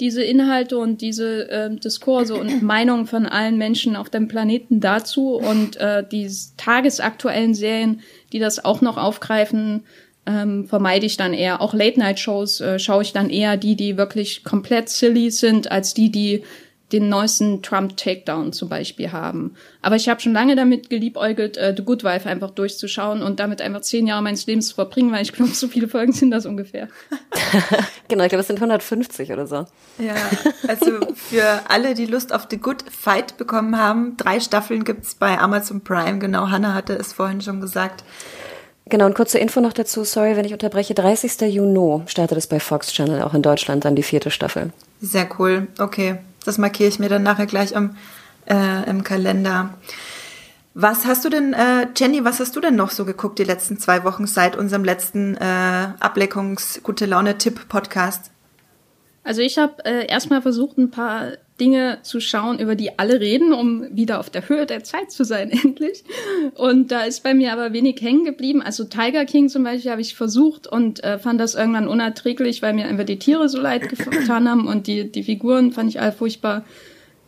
diese Inhalte und diese äh, Diskurse und Meinungen von allen Menschen auf dem Planeten dazu und äh, die tagesaktuellen Serien, die das auch noch aufgreifen, ähm, vermeide ich dann eher. Auch Late-Night-Shows äh, schaue ich dann eher die, die wirklich komplett silly sind, als die, die den neuesten Trump-Takedown zum Beispiel haben. Aber ich habe schon lange damit geliebäugelt, äh, The Good Wife einfach durchzuschauen und damit einfach zehn Jahre meines Lebens zu verbringen, weil ich glaube, so viele Folgen sind das ungefähr.
genau, ich glaube, es sind 150 oder so.
Ja, also für alle, die Lust auf The Good Fight bekommen haben, drei Staffeln gibt's bei Amazon Prime. Genau, Hannah hatte es vorhin schon gesagt.
Genau, und kurze Info noch dazu, sorry, wenn ich unterbreche. 30. Juni startet es bei Fox Channel, auch in Deutschland, dann die vierte Staffel.
Sehr cool, okay. Das markiere ich mir dann nachher gleich am, äh, im Kalender. Was hast du denn, äh, Jenny, was hast du denn noch so geguckt die letzten zwei Wochen seit unserem letzten äh, Ableckungs-Gute-Laune-Tipp-Podcast?
Also ich habe äh, erstmal versucht, ein paar Dinge zu schauen, über die alle reden, um wieder auf der Höhe der Zeit zu sein, endlich. Und da ist bei mir aber wenig hängen geblieben. Also Tiger King zum Beispiel habe ich versucht und äh, fand das irgendwann unerträglich, weil mir einfach die Tiere so leid getan haben und die, die Figuren fand ich alle furchtbar.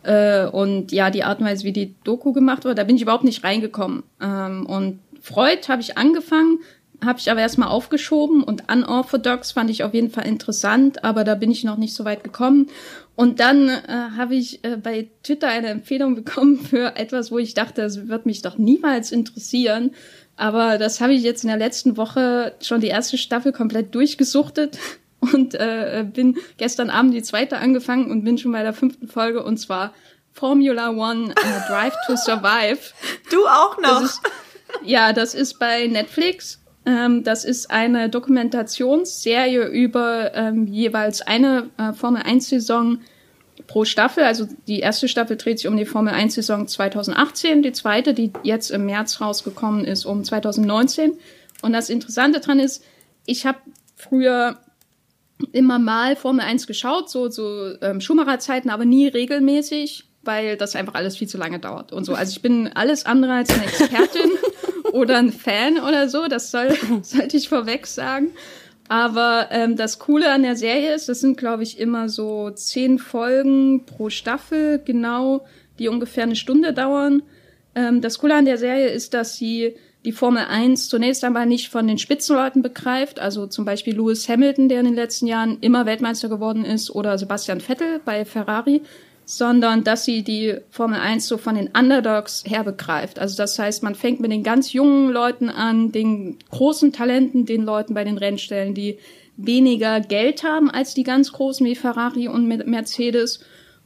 Äh, und ja, die Art und Weise, wie die Doku gemacht wurde, da bin ich überhaupt nicht reingekommen. Ähm, und Freud habe ich angefangen, habe ich aber erstmal aufgeschoben und Unorthodox fand ich auf jeden Fall interessant, aber da bin ich noch nicht so weit gekommen. Und dann äh, habe ich äh, bei Twitter eine Empfehlung bekommen für etwas, wo ich dachte, das wird mich doch niemals interessieren. Aber das habe ich jetzt in der letzten Woche schon die erste Staffel komplett durchgesuchtet und äh, bin gestern Abend die zweite angefangen und bin schon bei der fünften Folge und zwar Formula One uh, Drive to Survive.
Du auch noch?
Das ist, ja, das ist bei Netflix ähm, das ist eine Dokumentationsserie über ähm, jeweils eine äh, Formel 1 Saison pro Staffel. Also die erste Staffel dreht sich um die Formel 1 Saison 2018, die zweite, die jetzt im März rausgekommen ist, um 2019. Und das Interessante dran ist, ich habe früher immer mal Formel 1 geschaut, so, so ähm, Schumacher-Zeiten, aber nie regelmäßig, weil das einfach alles viel zu lange dauert und so. Also ich bin alles andere als eine Expertin oder ein Fan oder so, das soll, sollte ich vorweg sagen. Aber ähm, das Coole an der Serie ist, das sind, glaube ich, immer so zehn Folgen pro Staffel, genau, die ungefähr eine Stunde dauern. Ähm, das Coole an der Serie ist, dass sie die Formel 1 zunächst einmal nicht von den Spitzenleuten begreift, also zum Beispiel Lewis Hamilton, der in den letzten Jahren immer Weltmeister geworden ist, oder Sebastian Vettel bei Ferrari, sondern dass sie die Formel 1 so von den Underdogs her begreift. Also das heißt, man fängt mit den ganz jungen Leuten an, den großen Talenten, den Leuten bei den Rennstellen, die weniger Geld haben als die ganz großen wie Ferrari und Mercedes.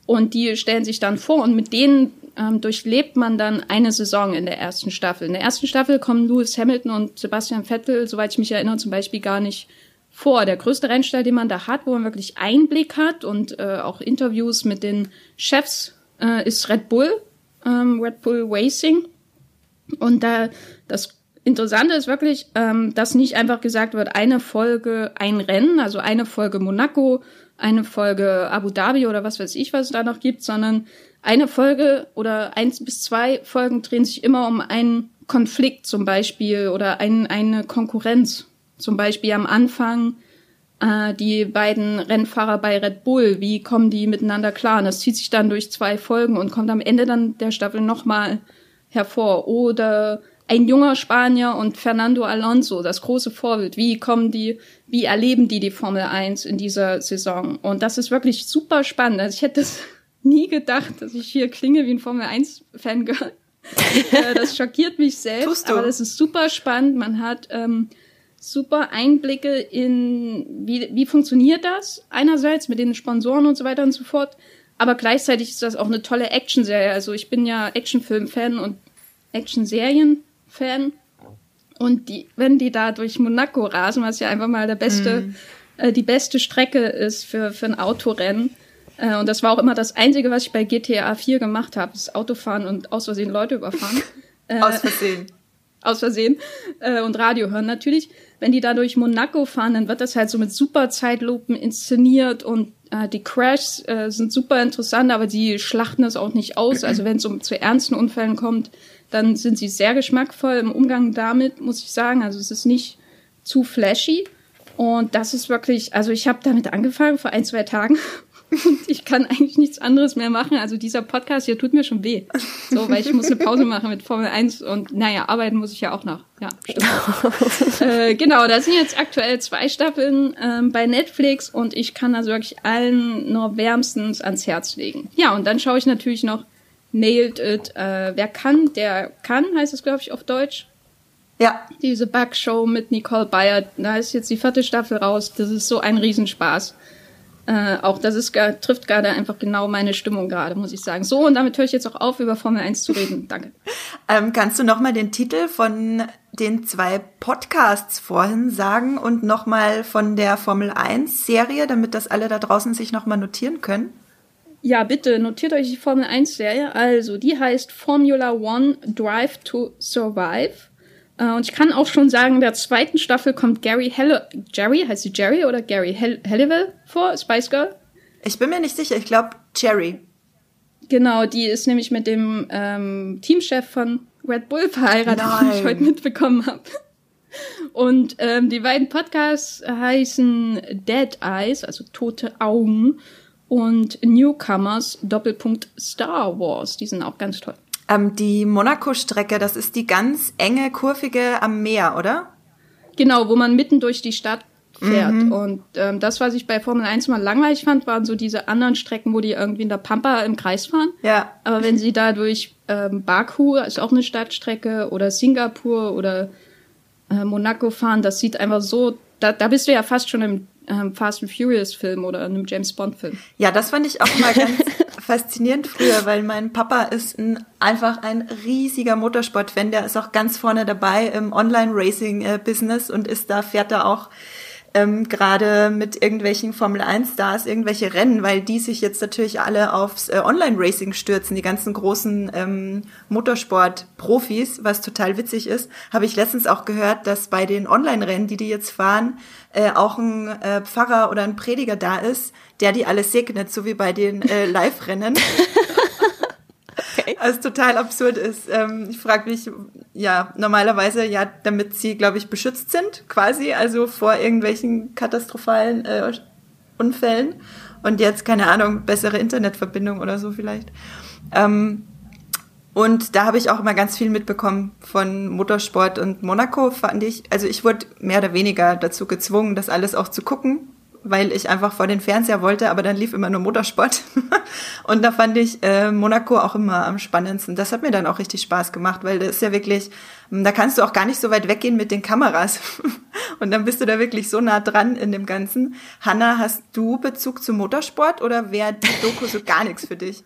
Und die stellen sich dann vor und mit denen ähm, durchlebt man dann eine Saison in der ersten Staffel. In der ersten Staffel kommen Lewis Hamilton und Sebastian Vettel, soweit ich mich erinnere, zum Beispiel gar nicht vor. Der größte Rennstall, den man da hat, wo man wirklich Einblick hat und äh, auch Interviews mit den Chefs, äh, ist Red Bull, ähm, Red Bull Racing. Und da das Interessante ist wirklich, ähm, dass nicht einfach gesagt wird, eine Folge ein Rennen, also eine Folge Monaco, eine Folge Abu Dhabi oder was weiß ich, was es da noch gibt, sondern eine Folge oder eins bis zwei Folgen drehen sich immer um einen Konflikt zum Beispiel oder ein, eine Konkurrenz. Zum Beispiel am Anfang äh, die beiden Rennfahrer bei Red Bull, wie kommen die miteinander klar? Und das zieht sich dann durch zwei Folgen und kommt am Ende dann der Staffel nochmal hervor. Oder ein junger Spanier und Fernando Alonso, das große Vorbild. Wie kommen die, wie erleben die die Formel 1 in dieser Saison? Und das ist wirklich super spannend. Also ich hätte das nie gedacht, dass ich hier klinge wie ein Formel 1 Fangirl. Äh, das schockiert mich selbst, aber das ist super spannend. Man hat ähm, super Einblicke in, wie, wie funktioniert das einerseits mit den Sponsoren und so weiter und so fort. Aber gleichzeitig ist das auch eine tolle Actionserie. Also ich bin ja Actionfilm-Fan und Actionserien Fan. Und die, wenn die da durch Monaco rasen, was ja einfach mal der beste, mm. äh, die beste Strecke ist für, für ein Autorennen. Äh, und das war auch immer das Einzige, was ich bei GTA 4 gemacht habe, das Autofahren und aus Versehen Leute überfahren.
Äh, aus Versehen.
Aus Versehen. Äh, und Radio hören natürlich. Wenn die da durch Monaco fahren, dann wird das halt so mit super Zeitlupen inszeniert und äh, die Crashs äh, sind super interessant, aber die schlachten das auch nicht aus. Also wenn es um zu ernsten Unfällen kommt, dann sind sie sehr geschmackvoll im Umgang damit, muss ich sagen. Also es ist nicht zu flashy. Und das ist wirklich, also ich habe damit angefangen vor ein, zwei Tagen ich kann eigentlich nichts anderes mehr machen. Also dieser Podcast hier tut mir schon weh. So, weil ich muss eine Pause machen mit Formel 1 und naja, arbeiten muss ich ja auch noch. Ja, stimmt. äh, genau, da sind jetzt aktuell zwei Staffeln ähm, bei Netflix und ich kann das wirklich allen nur wärmstens ans Herz legen. Ja, und dann schaue ich natürlich noch Nailed It. Äh, wer kann, der kann, heißt es, glaube ich, auf Deutsch.
Ja.
Diese Bug-Show mit Nicole Bayer, da ist jetzt die vierte Staffel raus. Das ist so ein Riesenspaß. Äh, auch das ist, trifft gerade einfach genau meine Stimmung gerade, muss ich sagen. So, und damit höre ich jetzt auch auf, über Formel 1 zu reden. Danke.
ähm, kannst du nochmal den Titel von den zwei Podcasts vorhin sagen und nochmal von der Formel 1 Serie, damit das alle da draußen sich nochmal notieren können?
Ja, bitte notiert euch die Formel 1 Serie. Also, die heißt Formula One Drive to Survive. Äh, und ich kann auch schon sagen, in der zweiten Staffel kommt Gary Helle Jerry, heißt sie Jerry oder Gary Hell Halliwell vor, Spice Girl?
Ich bin mir nicht sicher, ich glaube Jerry.
Genau, die ist nämlich mit dem ähm, Teamchef von Red Bull verheiratet, wie ich heute mitbekommen habe. Und ähm, die beiden Podcasts heißen Dead Eyes, also tote Augen und Newcomers Doppelpunkt Star Wars. Die sind auch ganz toll.
Ähm, die Monaco-Strecke, das ist die ganz enge, kurvige am Meer, oder?
Genau, wo man mitten durch die Stadt fährt. Mhm. Und ähm, das, was ich bei Formel 1 mal langweilig fand, waren so diese anderen Strecken, wo die irgendwie in der Pampa im Kreis fahren.
Ja.
Aber wenn sie da durch ähm, Baku, ist auch eine Stadtstrecke, oder Singapur oder äh, Monaco fahren, das sieht einfach so, da, da bist du ja fast schon im ähm, Fast and Furious Film oder einem James Bond Film.
Ja, das fand ich auch mal ganz faszinierend früher, weil mein Papa ist ein, einfach ein riesiger Motorsport-Fan. Der ist auch ganz vorne dabei im Online-Racing-Business und ist da, fährt da auch ähm, gerade mit irgendwelchen Formel 1 Stars irgendwelche Rennen, weil die sich jetzt natürlich alle aufs äh, Online-Racing stürzen, die ganzen großen ähm, Motorsport-Profis, was total witzig ist, habe ich letztens auch gehört, dass bei den Online-Rennen, die die jetzt fahren, äh, auch ein äh, Pfarrer oder ein Prediger da ist, der die alles segnet, so wie bei den äh, Live-Rennen. Okay. Was total absurd ist. Ähm, ich frage mich, ja, normalerweise ja, damit sie, glaube ich, beschützt sind, quasi, also vor irgendwelchen katastrophalen äh, Unfällen. Und jetzt, keine Ahnung, bessere Internetverbindung oder so vielleicht. Ähm, und da habe ich auch immer ganz viel mitbekommen von Motorsport und Monaco, fand ich. Also ich wurde mehr oder weniger dazu gezwungen, das alles auch zu gucken, weil ich einfach vor den Fernseher wollte, aber dann lief immer nur Motorsport. und da fand ich äh, Monaco auch immer am spannendsten. Das hat mir dann auch richtig Spaß gemacht, weil das ist ja wirklich, hm, da kannst du auch gar nicht so weit weggehen mit den Kameras. und dann bist du da wirklich so nah dran in dem Ganzen. Hanna, hast du Bezug zum Motorsport oder wäre die Doku so gar nichts für dich?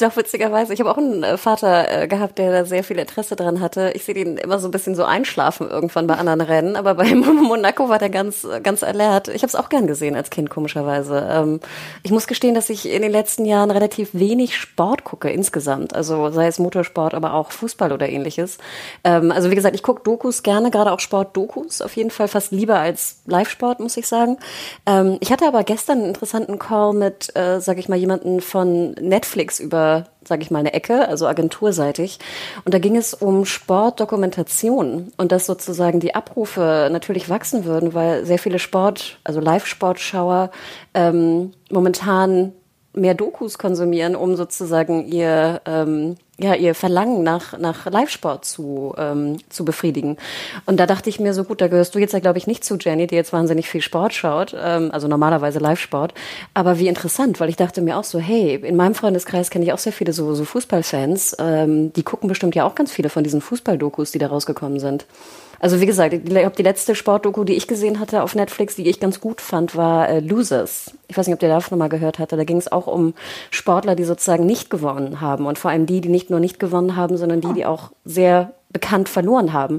Doch, witzigerweise. Ich habe auch einen äh, Vater äh, gehabt, der da sehr viel Interesse dran hatte. Ich sehe den immer so ein bisschen so einschlafen irgendwann bei anderen Rennen, aber bei Monaco war der ganz, ganz alert. Ich habe es auch gern gesehen als Kind, komischerweise. Ähm, ich muss gestehen, dass ich in den letzten Jahren relativ wenig Sport gucke insgesamt. Also sei es Motorsport, aber auch Fußball oder ähnliches. Ähm, also wie gesagt, ich gucke Dokus gerne, gerade auch Sport-Dokus, auf jeden Fall fast lieber als Live-Sport, muss ich sagen. Ähm, ich hatte aber gestern einen interessanten Call mit, äh, sag ich mal, jemanden von Netflix Netflix über, sage ich mal, eine Ecke, also agenturseitig. Und da ging es um Sportdokumentation und dass sozusagen die Abrufe natürlich wachsen würden, weil sehr viele Sport, also Live-Sportschauer ähm, momentan mehr Dokus konsumieren, um sozusagen ihr ähm, ja ihr Verlangen nach nach Live-Sport zu ähm, zu befriedigen. Und da dachte ich mir so gut, da gehörst du jetzt ja glaube ich nicht zu Jenny, die jetzt wahnsinnig viel Sport schaut, ähm, also normalerweise Live-Sport. Aber wie interessant, weil ich dachte mir auch so, hey, in meinem Freundeskreis kenne ich auch sehr viele so so Fußballfans, ähm, die gucken bestimmt ja auch ganz viele von diesen Fußballdokus, die da rausgekommen sind. Also wie gesagt, ich glaube, die letzte Sportdoku, die ich gesehen hatte auf Netflix, die ich ganz gut fand, war äh, Losers. Ich weiß nicht, ob ihr davon mal gehört hatte. Da ging es auch um Sportler, die sozusagen nicht gewonnen haben. Und vor allem die, die nicht nur nicht gewonnen haben, sondern die, die auch sehr bekannt verloren haben.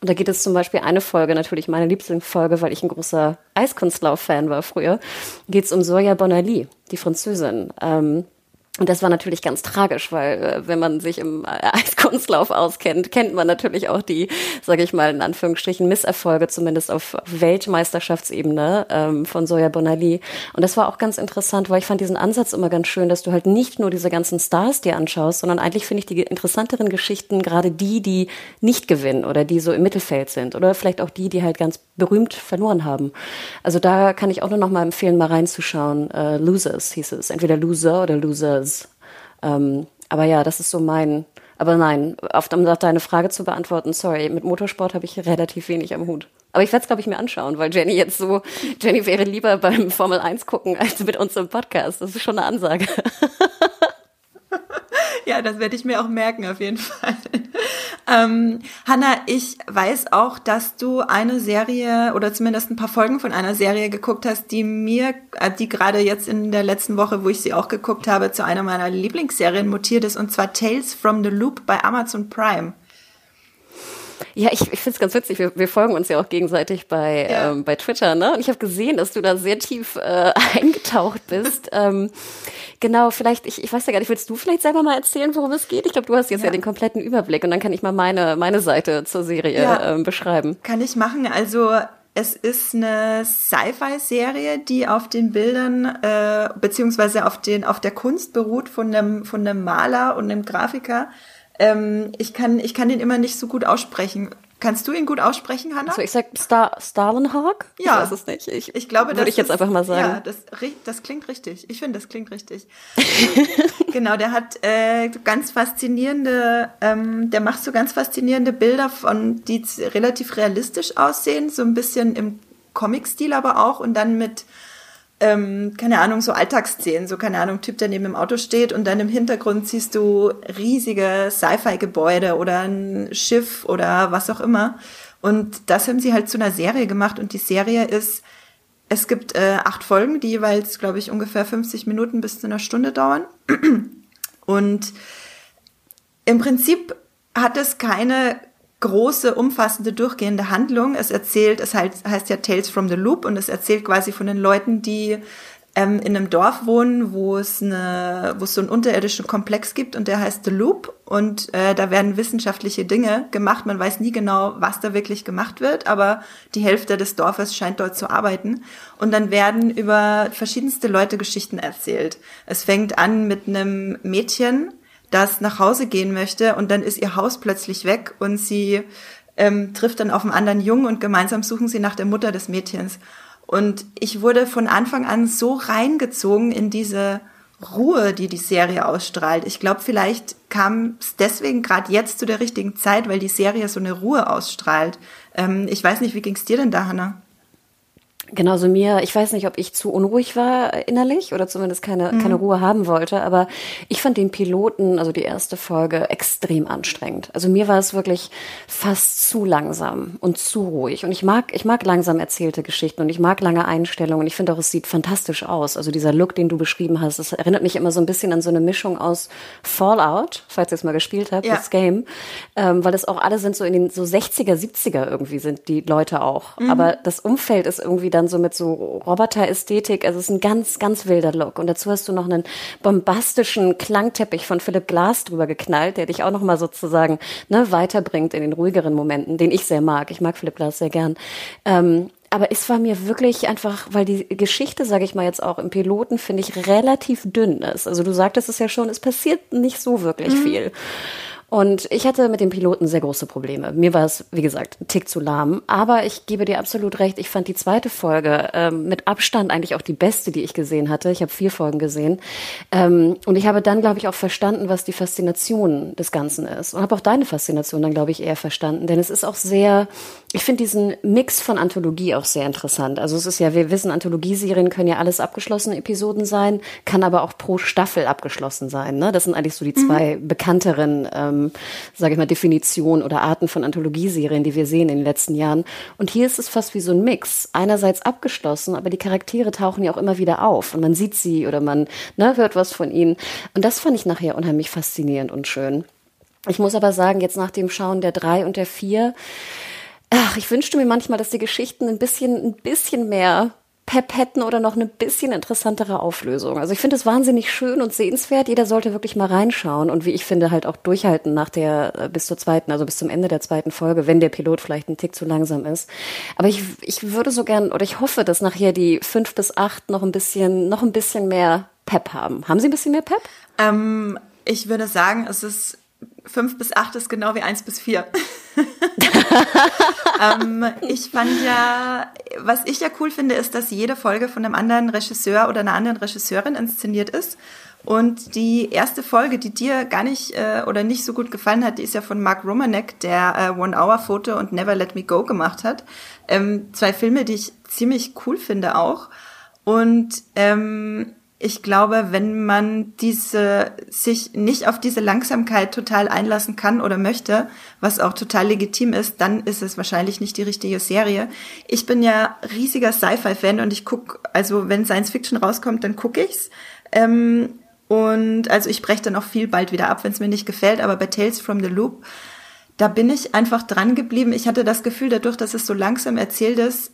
Und da geht es zum Beispiel eine Folge, natürlich meine Lieblingsfolge, weil ich ein großer Eiskunstlauf-Fan war früher, geht es um Soja Bonali, die Französin. Ähm, und das war natürlich ganz tragisch, weil äh, wenn man sich im Eiskunstlauf auskennt, kennt man natürlich auch die, sage ich mal in Anführungsstrichen, Misserfolge, zumindest auf Weltmeisterschaftsebene ähm, von Soja Bonali. Und das war auch ganz interessant, weil ich fand diesen Ansatz immer ganz schön, dass du halt nicht nur diese ganzen Stars dir anschaust, sondern eigentlich finde ich die interessanteren Geschichten gerade die, die nicht gewinnen oder die so im Mittelfeld sind oder vielleicht auch die, die halt ganz berühmt verloren haben. Also da kann ich auch nur noch mal empfehlen, mal reinzuschauen. Äh, Losers hieß es, entweder Loser oder Losers. Ähm, aber ja, das ist so mein. Aber nein, auf, um deine Frage zu beantworten, sorry, mit Motorsport habe ich relativ wenig am Hut. Aber ich werde es, glaube ich, mir anschauen, weil Jenny jetzt so, Jenny wäre lieber beim Formel 1 gucken als mit uns im Podcast. Das ist schon eine Ansage.
ja, das werde ich mir auch merken, auf jeden Fall. Ähm, Hanna, ich weiß auch, dass du eine Serie oder zumindest ein paar Folgen von einer Serie geguckt hast, die mir, äh, die gerade jetzt in der letzten Woche, wo ich sie auch geguckt habe, zu einer meiner Lieblingsserien mutiert ist, und zwar Tales from the Loop bei Amazon Prime.
Ja, ich, ich finde es ganz witzig. Wir, wir folgen uns ja auch gegenseitig bei, ja. ähm, bei Twitter, ne? Und ich habe gesehen, dass du da sehr tief äh, eingetaucht bist. ähm, genau, vielleicht, ich, ich weiß ja gar nicht, willst du vielleicht selber mal erzählen, worum es geht? Ich glaube, du hast jetzt ja. ja. den kompletten Überblick und dann kann ich mal meine, meine Seite zur Serie ja, ähm, beschreiben.
Kann ich machen. Also es ist eine Sci-Fi-Serie, die auf den Bildern äh, beziehungsweise auf den auf der Kunst beruht von einem von einem Maler und einem Grafiker ähm, ich, kann, ich kann den immer nicht so gut aussprechen. Kannst du ihn gut aussprechen, Hannah?
Also ich sag Star Starlenhawk?
Ja.
Ich weiß es nicht.
Ich, ich glaube,
würde ich jetzt einfach mal sagen.
Ja, das, das klingt richtig. Ich finde, das klingt richtig. genau, der hat äh, ganz faszinierende, ähm, der macht so ganz faszinierende Bilder von, die relativ realistisch aussehen, so ein bisschen im Comic-Stil aber auch und dann mit ähm, keine Ahnung, so Alltagsszenen, so keine Ahnung, Typ, der neben dem Auto steht und dann im Hintergrund siehst du riesige Sci-Fi-Gebäude oder ein Schiff oder was auch immer. Und das haben sie halt zu einer Serie gemacht und die Serie ist, es gibt äh, acht Folgen, die jeweils, glaube ich, ungefähr 50 Minuten bis zu einer Stunde dauern. Und im Prinzip hat es keine große, umfassende, durchgehende Handlung. Es erzählt, es heißt, heißt ja Tales from the Loop und es erzählt quasi von den Leuten, die ähm, in einem Dorf wohnen, wo es eine, wo es so einen unterirdischen Komplex gibt und der heißt The Loop und äh, da werden wissenschaftliche Dinge gemacht. Man weiß nie genau, was da wirklich gemacht wird, aber die Hälfte des Dorfes scheint dort zu arbeiten und dann werden über verschiedenste Leute Geschichten erzählt. Es fängt an mit einem Mädchen, das nach Hause gehen möchte und dann ist ihr Haus plötzlich weg und sie ähm, trifft dann auf einen anderen Jungen und gemeinsam suchen sie nach der Mutter des Mädchens. Und ich wurde von Anfang an so reingezogen in diese Ruhe, die die Serie ausstrahlt. Ich glaube, vielleicht kam es deswegen gerade jetzt zu der richtigen Zeit, weil die Serie so eine Ruhe ausstrahlt. Ähm, ich weiß nicht, wie ging es dir denn da, Hannah?
Genauso mir, ich weiß nicht, ob ich zu unruhig war innerlich oder zumindest keine, mhm. keine Ruhe haben wollte, aber ich fand den Piloten, also die erste Folge, extrem anstrengend. Also mir war es wirklich fast zu langsam und zu ruhig. Und ich mag, ich mag langsam erzählte Geschichten und ich mag lange Einstellungen. Ich finde auch, es sieht fantastisch aus. Also dieser Look, den du beschrieben hast, das erinnert mich immer so ein bisschen an so eine Mischung aus Fallout, falls ihr es mal gespielt habt, ja. das Game. Ähm, weil es auch alle sind so in den so 60er, 70er irgendwie sind die Leute auch. Mhm. Aber das Umfeld ist irgendwie dann so mit so Roboter-Ästhetik. Also es ist ein ganz, ganz wilder Look. Und dazu hast du noch einen bombastischen Klangteppich von Philipp Glass drüber geknallt, der dich auch noch mal sozusagen ne, weiterbringt in den ruhigeren Momenten, den ich sehr mag. Ich mag Philipp Glass sehr gern. Ähm, aber es war mir wirklich einfach, weil die Geschichte, sage ich mal jetzt auch im Piloten, finde ich relativ dünn ist. Also du sagtest es ja schon, es passiert nicht so wirklich mhm. viel. Und ich hatte mit dem Piloten sehr große Probleme. Mir war es, wie gesagt, ein Tick zu lahm. Aber ich gebe dir absolut recht. Ich fand die zweite Folge ähm, mit Abstand eigentlich auch die beste, die ich gesehen hatte. Ich habe vier Folgen gesehen. Ähm, und ich habe dann, glaube ich, auch verstanden, was die Faszination des Ganzen ist. Und habe auch deine Faszination dann, glaube ich, eher verstanden. Denn es ist auch sehr, ich finde diesen Mix von Anthologie auch sehr interessant. Also es ist ja, wir wissen, Anthologieserien können ja alles abgeschlossene Episoden sein, kann aber auch pro Staffel abgeschlossen sein. Ne? Das sind eigentlich so die zwei mhm. bekannteren ähm, ähm, sage ich mal, Definition oder Arten von Anthologieserien, die wir sehen in den letzten Jahren. Und hier ist es fast wie so ein Mix. Einerseits abgeschlossen, aber die Charaktere tauchen ja auch immer wieder auf und man sieht sie oder man ne, hört was von ihnen. Und das fand ich nachher unheimlich faszinierend und schön. Ich muss aber sagen, jetzt nach dem Schauen der drei und der vier, ach, ich wünschte mir manchmal, dass die Geschichten ein bisschen, ein bisschen mehr Pep hätten oder noch eine bisschen interessantere Auflösung. Also ich finde es wahnsinnig schön und sehenswert. Jeder sollte wirklich mal reinschauen und wie ich finde halt auch durchhalten nach der äh, bis zur zweiten, also bis zum Ende der zweiten Folge, wenn der Pilot vielleicht ein Tick zu langsam ist. Aber ich, ich würde so gern oder ich hoffe, dass nachher die fünf bis acht noch ein bisschen noch ein bisschen mehr Pep haben. Haben Sie ein bisschen mehr Pep?
Ähm, ich würde sagen, es ist fünf bis acht ist genau wie eins bis vier. ähm, ich fand ja, was ich ja cool finde, ist, dass jede Folge von einem anderen Regisseur oder einer anderen Regisseurin inszeniert ist. Und die erste Folge, die dir gar nicht äh, oder nicht so gut gefallen hat, die ist ja von Mark Romanek, der äh, One Hour Photo und Never Let Me Go gemacht hat. Ähm, zwei Filme, die ich ziemlich cool finde auch. Und ähm, ich glaube, wenn man diese, sich nicht auf diese Langsamkeit total einlassen kann oder möchte, was auch total legitim ist, dann ist es wahrscheinlich nicht die richtige Serie. Ich bin ja riesiger Sci-Fi-Fan und ich guck, also wenn Science Fiction rauskommt, dann gucke ich's. Ähm, und also ich breche dann auch viel bald wieder ab, wenn es mir nicht gefällt, aber bei Tales from the Loop, da bin ich einfach dran geblieben. Ich hatte das Gefühl, dadurch, dass es so langsam erzählt ist,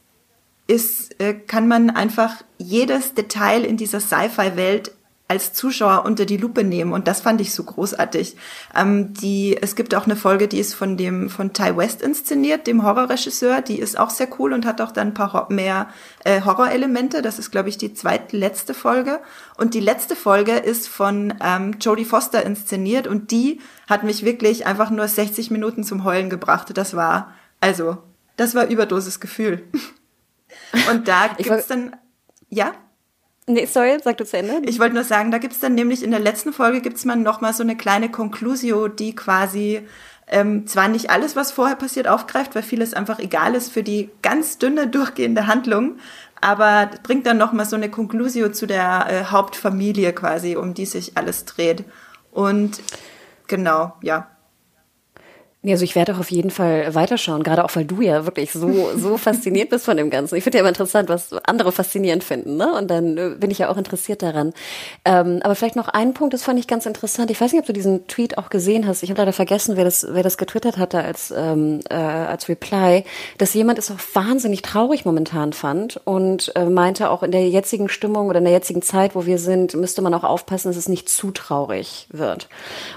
ist, äh, kann man einfach jedes Detail in dieser Sci-Fi-Welt als Zuschauer unter die Lupe nehmen und das fand ich so großartig. Ähm, die, es gibt auch eine Folge, die ist von dem von Ty West inszeniert, dem Horrorregisseur. Die ist auch sehr cool und hat auch dann ein paar mehr äh, Horrorelemente. Das ist, glaube ich, die zweitletzte Folge. Und die letzte Folge ist von ähm, Jodie Foster inszeniert und die hat mich wirklich einfach nur 60 Minuten zum Heulen gebracht. Das war also, das war Überdosis Gefühl. Und da gibt's dann, ja?
Nee, sorry, sag du zu Ende.
Ich wollte nur sagen, da gibt's dann nämlich in der letzten Folge gibt's man noch mal so eine kleine Conclusio, die quasi ähm, zwar nicht alles, was vorher passiert, aufgreift, weil vieles einfach egal ist für die ganz dünne durchgehende Handlung, aber bringt dann noch mal so eine Conclusio zu der äh, Hauptfamilie quasi, um die sich alles dreht. Und genau, ja.
Ja, also ich werde auch auf jeden Fall weiterschauen, gerade auch weil du ja wirklich so so fasziniert bist von dem Ganzen. Ich finde ja immer interessant, was andere faszinierend finden, ne? Und dann äh, bin ich ja auch interessiert daran. Ähm, aber vielleicht noch ein Punkt, das fand ich ganz interessant. Ich weiß nicht, ob du diesen Tweet auch gesehen hast. Ich habe leider vergessen, wer das wer das getwittert hatte als ähm, äh, als Reply, dass jemand es auch wahnsinnig traurig momentan fand und äh, meinte auch in der jetzigen Stimmung oder in der jetzigen Zeit, wo wir sind, müsste man auch aufpassen, dass es nicht zu traurig wird.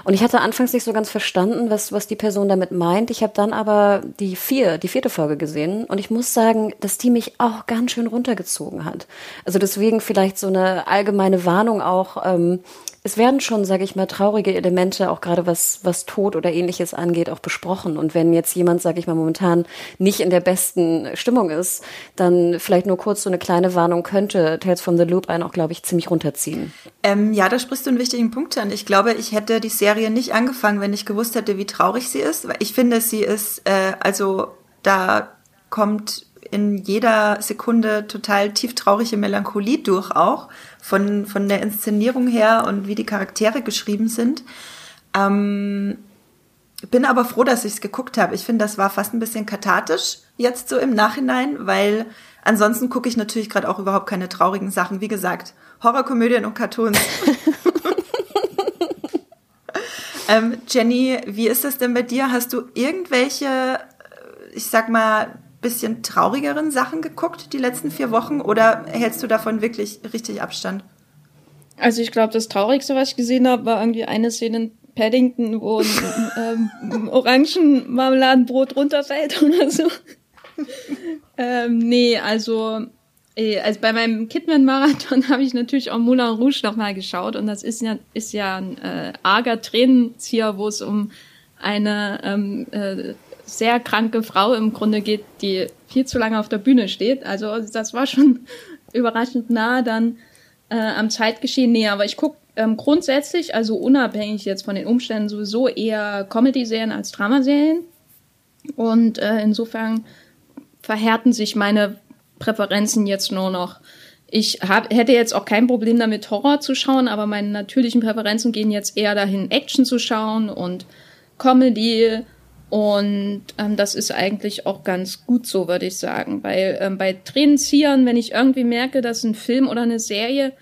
Und ich hatte anfangs nicht so ganz verstanden, was was die Person damit damit meint. Ich habe dann aber die vier, die vierte Folge gesehen und ich muss sagen, dass die mich auch ganz schön runtergezogen hat. Also deswegen vielleicht so eine allgemeine Warnung auch. Ähm, es werden schon, sage ich mal, traurige Elemente, auch gerade was, was Tod oder ähnliches angeht, auch besprochen. Und wenn jetzt jemand, sage ich mal, momentan nicht in der besten Stimmung ist, dann vielleicht nur kurz so eine kleine Warnung könnte Tales from the Loop einen auch, glaube ich, ziemlich runterziehen.
Ähm, ja, da sprichst du einen wichtigen Punkt an. Ich glaube, ich hätte die Serie nicht angefangen, wenn ich gewusst hätte, wie traurig sie ist. Ich finde, sie ist, äh, also da kommt in jeder Sekunde total tieftraurige Melancholie durch auch, von, von der Inszenierung her und wie die Charaktere geschrieben sind. Ähm, bin aber froh, dass ich es geguckt habe. Ich finde, das war fast ein bisschen kathartisch jetzt so im Nachhinein, weil ansonsten gucke ich natürlich gerade auch überhaupt keine traurigen Sachen. Wie gesagt, Horrorkomödien und Cartoons. ähm, Jenny, wie ist das denn bei dir? Hast du irgendwelche, äh, ich sag mal, bisschen traurigeren Sachen geguckt die letzten vier Wochen oder hältst du davon wirklich richtig Abstand?
Also ich glaube, das Traurigste, was ich gesehen habe, war irgendwie eine Szene in Paddington, wo ein ähm, Orangenmarmeladenbrot runterfällt oder so. ähm, nee, also, eh, also bei meinem Kidman-Marathon habe ich natürlich auch Moulin Rouge nochmal geschaut und das ist ja, ist ja ein äh, arger Tränenzieher, wo es um eine ähm, äh, sehr kranke Frau im Grunde geht, die viel zu lange auf der Bühne steht. Also das war schon überraschend nah dann äh, am Zeitgeschehen näher. Aber ich gucke ähm, grundsätzlich, also unabhängig jetzt von den Umständen, sowieso eher Comedy-Serien als Dramaserien. Und äh, insofern verhärten sich meine Präferenzen jetzt nur noch. Ich hab, hätte jetzt auch kein Problem damit, Horror zu schauen, aber meine natürlichen Präferenzen gehen jetzt eher dahin, Action zu schauen und Comedy und ähm, das ist eigentlich auch ganz gut so, würde ich sagen. Weil ähm, bei Tränenziehern, wenn ich irgendwie merke, dass ein Film oder eine Serie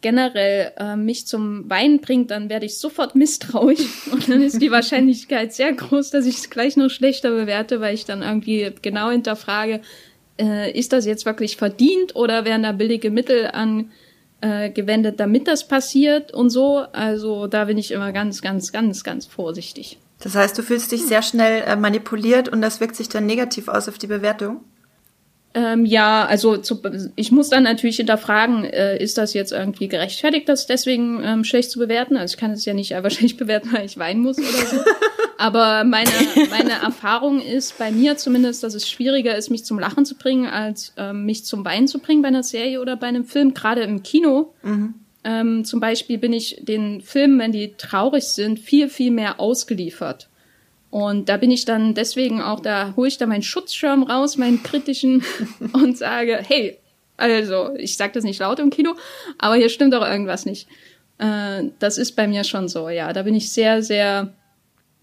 generell äh, mich zum Weinen bringt, dann werde ich sofort misstrauisch. Und dann ist die Wahrscheinlichkeit sehr groß, dass ich es gleich noch schlechter bewerte, weil ich dann irgendwie genau hinterfrage, äh, ist das jetzt wirklich verdient oder werden da billige Mittel angewendet, äh, damit das passiert und so. Also da bin ich immer ganz, ganz, ganz, ganz vorsichtig.
Das heißt, du fühlst dich sehr schnell äh, manipuliert und das wirkt sich dann negativ aus auf die Bewertung?
Ähm, ja, also zu, ich muss dann natürlich hinterfragen, äh, ist das jetzt irgendwie gerechtfertigt, das deswegen ähm, schlecht zu bewerten? Also ich kann es ja nicht einfach schlecht bewerten, weil ich weinen muss oder so. Aber meine, meine Erfahrung ist bei mir zumindest, dass es schwieriger ist, mich zum Lachen zu bringen, als ähm, mich zum Weinen zu bringen bei einer Serie oder bei einem Film, gerade im Kino. Mhm ähm, zum Beispiel bin ich den Filmen, wenn die traurig sind, viel, viel mehr ausgeliefert. Und da bin ich dann deswegen auch, da hole ich da meinen Schutzschirm raus, meinen kritischen, und sage, hey, also, ich sage das nicht laut im Kino, aber hier stimmt doch irgendwas nicht. Äh, das ist bei mir schon so, ja. Da bin ich sehr, sehr,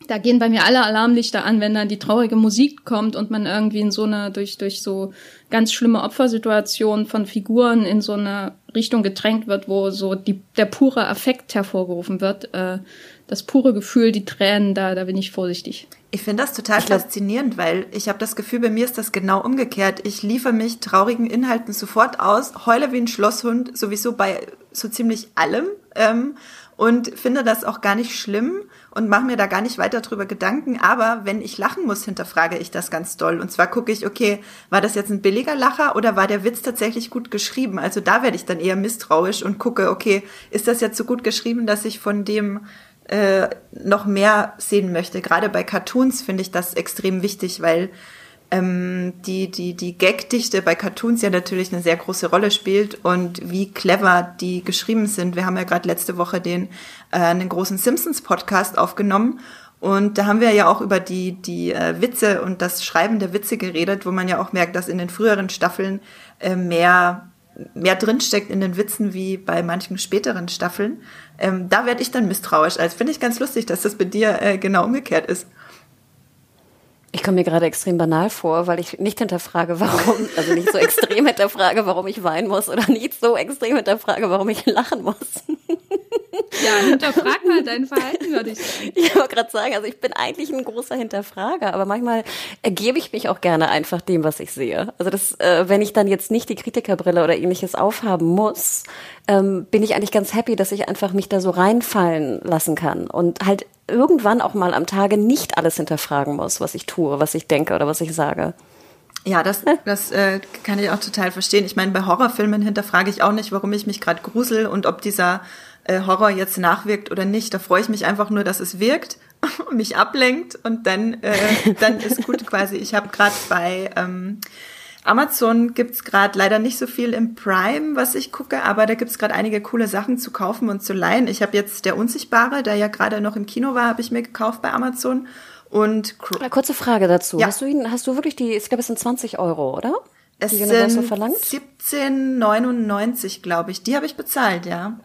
da gehen bei mir alle Alarmlichter an, wenn dann die traurige Musik kommt und man irgendwie in so eine, durch, durch so ganz schlimme Opfersituationen von Figuren in so eine Richtung gedrängt wird, wo so die, der pure Affekt hervorgerufen wird, äh, das pure Gefühl, die Tränen, da, da bin ich vorsichtig.
Ich finde das total glaub, faszinierend, weil ich habe das Gefühl, bei mir ist das genau umgekehrt. Ich liefere mich traurigen Inhalten sofort aus, heule wie ein Schlosshund, sowieso bei so ziemlich allem ähm, und finde das auch gar nicht schlimm und mache mir da gar nicht weiter drüber Gedanken. Aber wenn ich lachen muss, hinterfrage ich das ganz doll. Und zwar gucke ich, okay, war das jetzt ein billiger Lacher oder war der Witz tatsächlich gut geschrieben? Also da werde ich dann eher misstrauisch und gucke, okay, ist das jetzt so gut geschrieben, dass ich von dem äh, noch mehr sehen möchte? Gerade bei Cartoons finde ich das extrem wichtig, weil ähm, die, die, die Gagdichte bei Cartoons ja natürlich eine sehr große Rolle spielt und wie clever die geschrieben sind. Wir haben ja gerade letzte Woche den äh, einen großen Simpsons-Podcast aufgenommen und da haben wir ja auch über die, die äh, Witze und das Schreiben der Witze geredet, wo man ja auch merkt, dass in den früheren Staffeln äh, mehr, mehr drinsteckt in den Witzen wie bei manchen späteren Staffeln. Ähm, da werde ich dann misstrauisch. Also finde ich ganz lustig, dass das bei dir äh, genau umgekehrt ist.
Ich komme mir gerade extrem banal vor, weil ich nicht hinterfrage, warum, also nicht so extrem hinterfrage, warum ich weinen muss oder nicht so extrem hinterfrage, warum ich lachen muss.
Ja, hinterfrag mal dein Verhalten, würde ich sagen.
Ich wollte gerade sagen, also ich bin eigentlich ein großer Hinterfrager, aber manchmal ergebe ich mich auch gerne einfach dem, was ich sehe. Also das, äh, wenn ich dann jetzt nicht die Kritikerbrille oder ähnliches aufhaben muss, ähm, bin ich eigentlich ganz happy, dass ich einfach mich da so reinfallen lassen kann und halt irgendwann auch mal am Tage nicht alles hinterfragen muss, was ich tue, was ich denke oder was ich sage.
Ja, das, das äh, kann ich auch total verstehen. Ich meine, bei Horrorfilmen hinterfrage ich auch nicht, warum ich mich gerade grusel und ob dieser äh, Horror jetzt nachwirkt oder nicht. Da freue ich mich einfach nur, dass es wirkt und mich ablenkt und dann, äh, dann ist gut quasi. Ich habe gerade bei ähm, Amazon gibt's gerade leider nicht so viel im Prime, was ich gucke, aber da gibt's gerade einige coole Sachen zu kaufen und zu leihen. Ich habe jetzt Der Unsichtbare, der ja gerade noch im Kino war, habe ich mir gekauft bei Amazon. Und
Kurze Frage dazu. Ja. Hast du ihn, hast du wirklich die, ich glaube, es sind 20 Euro, oder?
Es die sind verlangt? 17,99, glaube ich. Die habe ich bezahlt, ja.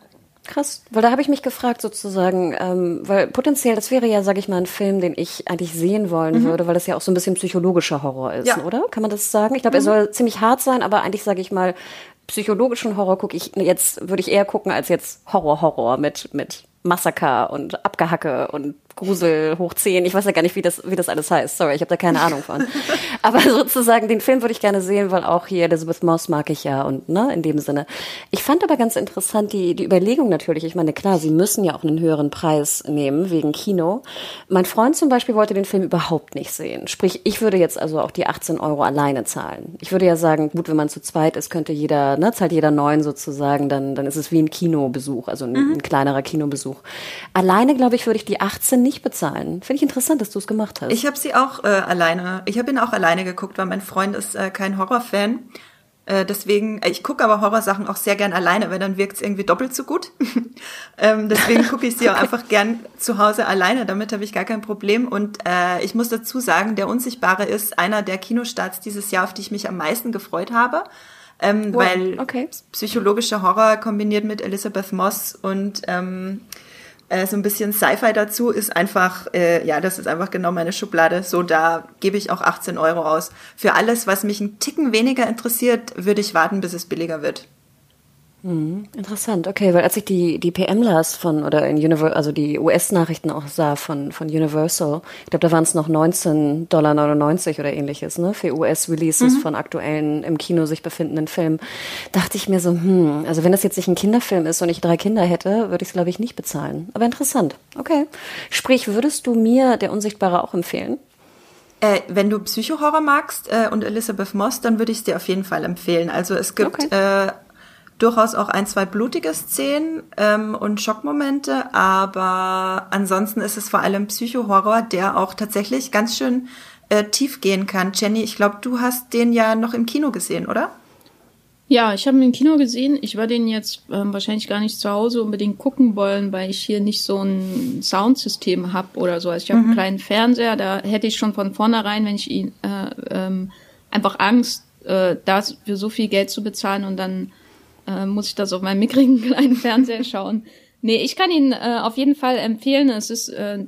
Krass, weil da habe ich mich gefragt sozusagen, ähm, weil potenziell, das wäre ja, sage ich mal, ein Film, den ich eigentlich sehen wollen mhm. würde, weil das ja auch so ein bisschen psychologischer Horror ist, ja. oder? Kann man das sagen? Ich glaube, mhm. er soll ziemlich hart sein, aber eigentlich, sage ich mal, psychologischen Horror gucke ich jetzt würde ich eher gucken als jetzt Horror Horror mit mit Massaker und Abgehacke und Grusel hoch 10. Ich weiß ja gar nicht, wie das, wie das alles heißt. Sorry, ich habe da keine Ahnung von. Aber sozusagen, den Film würde ich gerne sehen, weil auch hier Elizabeth Moss mag ich ja und ne, in dem Sinne. Ich fand aber ganz interessant die, die Überlegung natürlich. Ich meine, klar, sie müssen ja auch einen höheren Preis nehmen wegen Kino. Mein Freund zum Beispiel wollte den Film überhaupt nicht sehen. Sprich, ich würde jetzt also auch die 18 Euro alleine zahlen. Ich würde ja sagen, gut, wenn man zu zweit ist, könnte jeder, ne, zahlt jeder neun sozusagen, dann, dann ist es wie ein Kinobesuch, also ein, mhm. ein kleinerer Kinobesuch. Alleine, glaube ich, würde ich die 18 nicht bezahlen. Finde ich interessant, dass du es gemacht hast.
Ich habe sie auch äh, alleine, ich habe ihn auch alleine geguckt, weil mein Freund ist äh, kein Horrorfan. Äh, deswegen, äh, ich gucke aber Horrorsachen auch sehr gern alleine, weil dann wirkt es irgendwie doppelt so gut. ähm, deswegen gucke ich sie auch einfach gern zu Hause alleine, damit habe ich gar kein Problem. Und äh, ich muss dazu sagen, Der Unsichtbare ist einer der Kinostarts dieses Jahr, auf die ich mich am meisten gefreut habe. Ähm, wow. Weil okay. psychologischer Horror kombiniert mit Elizabeth Moss und ähm, äh, so ein bisschen Sci-Fi dazu ist einfach, äh, ja, das ist einfach genau meine Schublade. So, da gebe ich auch 18 Euro aus. Für alles, was mich einen Ticken weniger interessiert, würde ich warten, bis es billiger wird.
Mhm, interessant, okay, weil als ich die, die PM las von, oder in Universal, also die US-Nachrichten auch sah von, von Universal, ich glaube, da waren es noch 19,99 Dollar oder ähnliches, ne, für US-Releases mhm. von aktuellen im Kino sich befindenden Filmen, dachte ich mir so, hm, also wenn das jetzt nicht ein Kinderfilm ist und ich drei Kinder hätte, würde ich es, glaube ich, nicht bezahlen. Aber interessant, okay. Sprich, würdest du mir Der Unsichtbare auch empfehlen?
Äh, wenn du Psychohorror magst äh, und Elizabeth Moss, dann würde ich es dir auf jeden Fall empfehlen. Also es gibt okay. äh, durchaus auch ein, zwei blutige Szenen ähm, und Schockmomente, aber ansonsten ist es vor allem Psychohorror, der auch tatsächlich ganz schön äh, tief gehen kann. Jenny, ich glaube, du hast den ja noch im Kino gesehen, oder?
Ja, ich habe ihn im Kino gesehen. Ich war den jetzt ähm, wahrscheinlich gar nicht zu Hause unbedingt gucken wollen, weil ich hier nicht so ein Soundsystem habe oder so. Also ich habe mhm. einen kleinen Fernseher, da hätte ich schon von vornherein, wenn ich ihn äh, ähm, einfach Angst, äh, dafür so viel Geld zu bezahlen und dann äh, muss ich das auf meinem mickrigen kleinen Fernseher schauen. Nee, ich kann ihn äh, auf jeden Fall empfehlen. Es ist äh,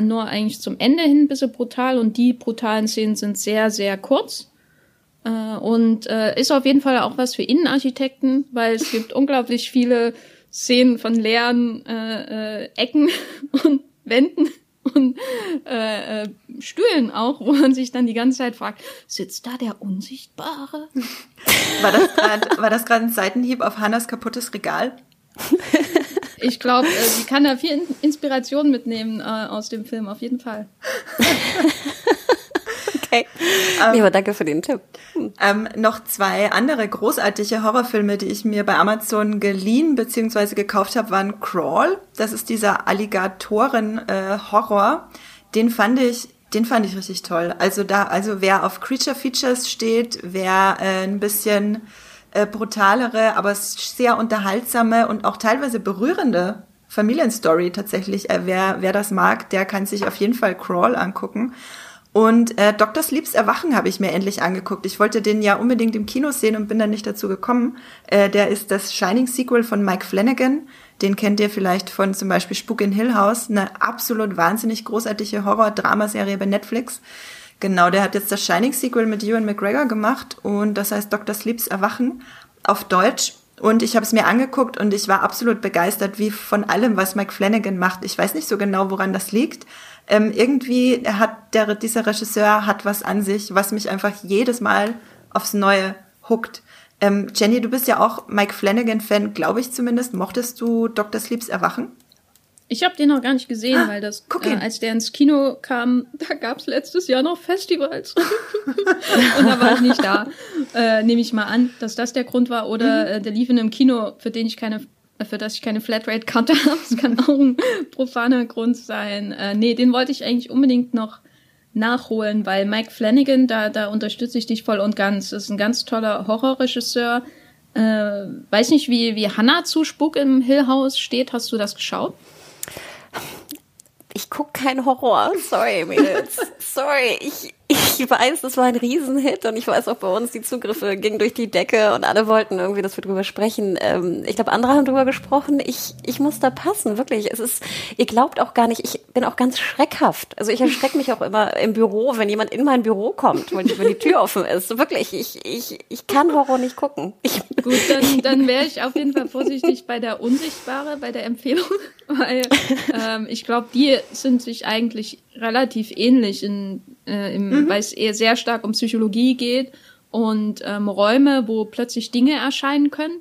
nur eigentlich zum Ende hin ein bisschen brutal und die brutalen Szenen sind sehr, sehr kurz. Äh, und äh, ist auf jeden Fall auch was für Innenarchitekten, weil es gibt unglaublich viele Szenen von leeren äh, äh, Ecken und Wänden und äh, äh, Stühlen auch, wo man sich dann die ganze Zeit fragt, sitzt da der Unsichtbare?
War das gerade war das gerade ein Seitenhieb auf Hannas kaputtes Regal?
Ich glaube, äh, sie kann da viel Inspiration mitnehmen äh, aus dem Film, auf jeden Fall.
Okay. Ähm, ja, aber danke für den Tipp.
Hm. Ähm, noch zwei andere großartige Horrorfilme, die ich mir bei Amazon geliehen bzw. gekauft habe, waren Crawl. Das ist dieser Alligatoren-Horror. Äh, den fand ich den fand ich richtig toll. Also da, also wer auf Creature Features steht, wer äh, ein bisschen äh, brutalere, aber sehr unterhaltsame und auch teilweise berührende Familienstory tatsächlich, äh, wer, wer das mag, der kann sich auf jeden Fall Crawl angucken. Und äh, Dr. Sleeps Erwachen habe ich mir endlich angeguckt. Ich wollte den ja unbedingt im Kino sehen und bin dann nicht dazu gekommen. Äh, der ist das Shining-Sequel von Mike Flanagan. Den kennt ihr vielleicht von zum Beispiel Spuk in Hill House, eine absolut wahnsinnig großartige Horror-Dramaserie bei Netflix. Genau, der hat jetzt das Shining-Sequel mit Ewan McGregor gemacht und das heißt Dr. Sleeps Erwachen auf Deutsch. Und ich habe es mir angeguckt und ich war absolut begeistert, wie von allem, was Mike Flanagan macht. Ich weiß nicht so genau, woran das liegt ähm, irgendwie hat der, dieser Regisseur hat was an sich, was mich einfach jedes Mal aufs Neue huckt. Ähm, Jenny, du bist ja auch Mike Flanagan-Fan, glaube ich zumindest. Mochtest du Dr. Sleeps Erwachen?
Ich habe den noch gar nicht gesehen, ah, weil das, äh, als der ins Kino kam, da gab's letztes Jahr noch Festivals. und da war ich nicht da. Äh, Nehme ich mal an, dass das der Grund war. Oder mhm. äh, der lief in einem Kino, für den ich keine für das ich keine Flatrate-Karte habe. Das kann auch ein profaner Grund sein. Äh, nee, den wollte ich eigentlich unbedingt noch nachholen, weil Mike Flanagan, da, da unterstütze ich dich voll und ganz. Das ist ein ganz toller Horrorregisseur. Äh, weiß nicht, wie, wie Hannah zu Spuk im Hill House steht. Hast du das geschaut?
Ich gucke kein Horror. Sorry, Mädels. Sorry. Ich, ich weiß, das war ein Riesenhit und ich weiß auch bei uns, die Zugriffe gingen durch die Decke und alle wollten irgendwie, dass wir drüber sprechen. Ähm, ich glaube, andere haben drüber gesprochen. Ich, ich muss da passen, wirklich. Es ist, ihr glaubt auch gar nicht, ich bin auch ganz schreckhaft. Also ich erschrecke mich auch immer im Büro, wenn jemand in mein Büro kommt, wenn, wenn die Tür offen ist. Wirklich, ich, ich, ich kann Horror nicht gucken. Ich,
Gut, dann, dann wäre ich auf jeden Fall vorsichtig bei der Unsichtbare, bei der Empfehlung, weil ähm, ich glaube, die sind sich eigentlich relativ ähnlich, in, äh, im, mhm. weil es eher sehr stark um Psychologie geht und ähm, Räume, wo plötzlich Dinge erscheinen können.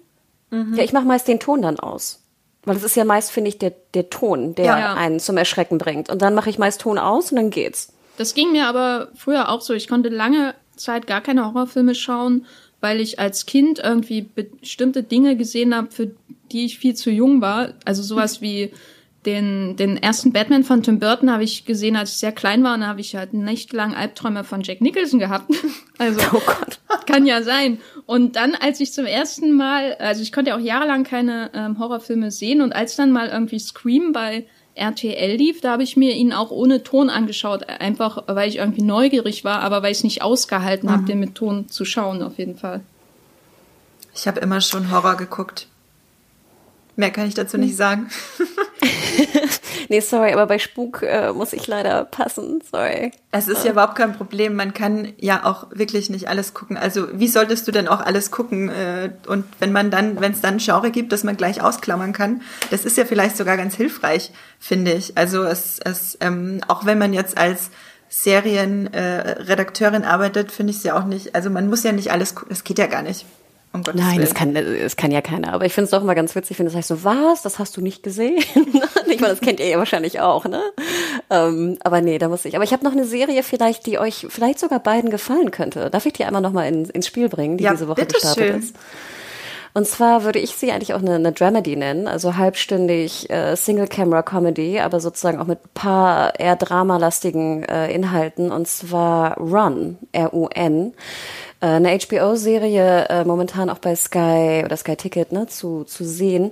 Mhm. Ja, ich mache meist den Ton dann aus. Weil es ist ja meist, finde ich, der, der Ton, der ja. einen zum Erschrecken bringt. Und dann mache ich meist Ton aus und dann geht's.
Das ging mir aber früher auch so. Ich konnte lange Zeit gar keine Horrorfilme schauen, weil ich als Kind irgendwie bestimmte Dinge gesehen habe, für die ich viel zu jung war. Also sowas wie den, den ersten Batman von Tim Burton habe ich gesehen, als ich sehr klein war, und da habe ich halt nächtelang Albträume von Jack Nicholson gehabt. Also oh Gott. kann ja sein. Und dann, als ich zum ersten Mal, also ich konnte ja auch jahrelang keine ähm, Horrorfilme sehen, und als dann mal irgendwie Scream bei RTL lief, da habe ich mir ihn auch ohne Ton angeschaut, einfach weil ich irgendwie neugierig war, aber weil ich es nicht ausgehalten mhm. habe, den mit Ton zu schauen, auf jeden Fall.
Ich habe immer schon Horror geguckt. Mehr kann ich dazu nicht sagen.
nee, sorry, aber bei Spuk äh, muss ich leider passen. Sorry.
Es ist ja überhaupt kein Problem. Man kann ja auch wirklich nicht alles gucken. Also wie solltest du denn auch alles gucken? Äh, und wenn man dann, wenn es dann Genre gibt, dass man gleich ausklammern kann, das ist ja vielleicht sogar ganz hilfreich, finde ich. Also es, es ähm, auch wenn man jetzt als Serienredakteurin äh, arbeitet, finde ich es ja auch nicht. Also man muss ja nicht alles, das geht ja gar nicht.
Um Nein, das kann, das kann ja keiner. Aber ich finde es doch immer ganz witzig, wenn du sagst so, was, das hast du nicht gesehen? ich meine, das kennt ihr ja wahrscheinlich auch, ne? Ähm, aber nee, da muss ich. Aber ich habe noch eine Serie vielleicht, die euch vielleicht sogar beiden gefallen könnte. Darf ich die einmal nochmal in, ins Spiel bringen, die ja, diese Woche gestartet schön. ist? Und zwar würde ich sie eigentlich auch eine, eine Dramedy nennen, also halbstündig äh, Single-Camera-Comedy, aber sozusagen auch mit ein paar eher dramalastigen äh, Inhalten. Und zwar Run, R-U-N. Äh, eine HBO-Serie äh, momentan auch bei Sky oder Sky Ticket ne, zu, zu sehen.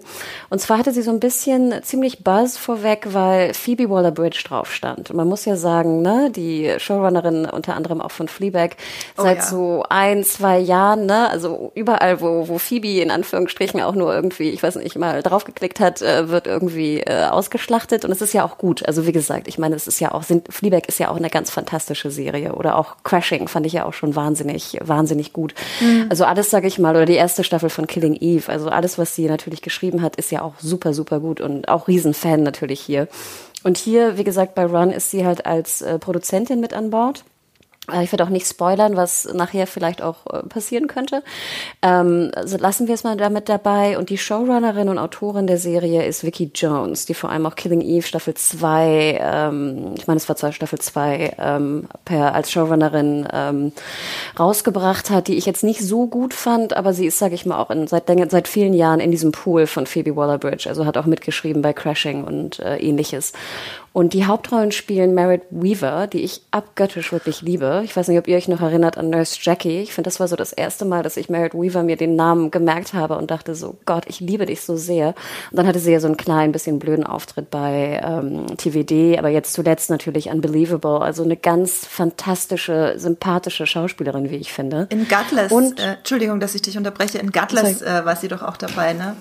Und zwar hatte sie so ein bisschen ziemlich Buzz vorweg, weil Phoebe Waller-Bridge drauf stand. Und man muss ja sagen, ne, die Showrunnerin unter anderem auch von Fleabag oh, seit ja. so ein, zwei Jahren, ne, also überall, wo, wo Phoebe in Anführungsstrichen auch nur irgendwie, ich weiß nicht, mal draufgeklickt hat, äh, wird irgendwie äh, ausgeschlachtet. Und es ist ja auch gut. Also wie gesagt, ich meine, es ist ja auch, sind, Fleabag ist ja auch eine ganz fantastische Serie. Oder auch Crashing fand ich ja auch schon wahnsinnig, wahnsinnig wahnsinnig gut. Mhm. Also alles, sage ich mal, oder die erste Staffel von Killing Eve, also alles, was sie natürlich geschrieben hat, ist ja auch super, super gut und auch Riesenfan natürlich hier. Und hier, wie gesagt, bei Run ist sie halt als äh, Produzentin mit an Bord. Äh, ich werde auch nicht spoilern, was nachher vielleicht auch äh, passieren könnte. Ähm, also lassen wir es mal damit dabei. Und die Showrunnerin und Autorin der Serie ist Vicky Jones, die vor allem auch Killing Eve Staffel 2, ähm, ich meine, es war zwar Staffel 2, ähm, als Showrunnerin ähm, rausgebracht hat, die ich jetzt nicht so gut fand, aber sie ist, sage ich mal, auch in, seit, seit vielen Jahren in diesem Pool von Phoebe Waller-Bridge, also hat auch mitgeschrieben bei Crashing und äh, ähnliches. Und die Hauptrollen spielen Merritt Weaver, die ich abgöttisch wirklich liebe. Ich weiß nicht, ob ihr euch noch erinnert an Nurse Jackie. Ich finde, das war so das erste Mal, dass ich Merritt Weaver mir den Namen gemerkt habe und dachte so, Gott, ich liebe dich so sehr. Und dann hatte sie ja so einen kleinen, bisschen blöden Auftritt bei ähm, TVD, aber jetzt zuletzt natürlich Unbelievable. Also eine ganz fantastische, sympathische Schauspielerin, wie ich finde.
In Gutless, und, äh, Entschuldigung, dass ich dich unterbreche, in Gutless äh, war sie doch auch dabei, ne?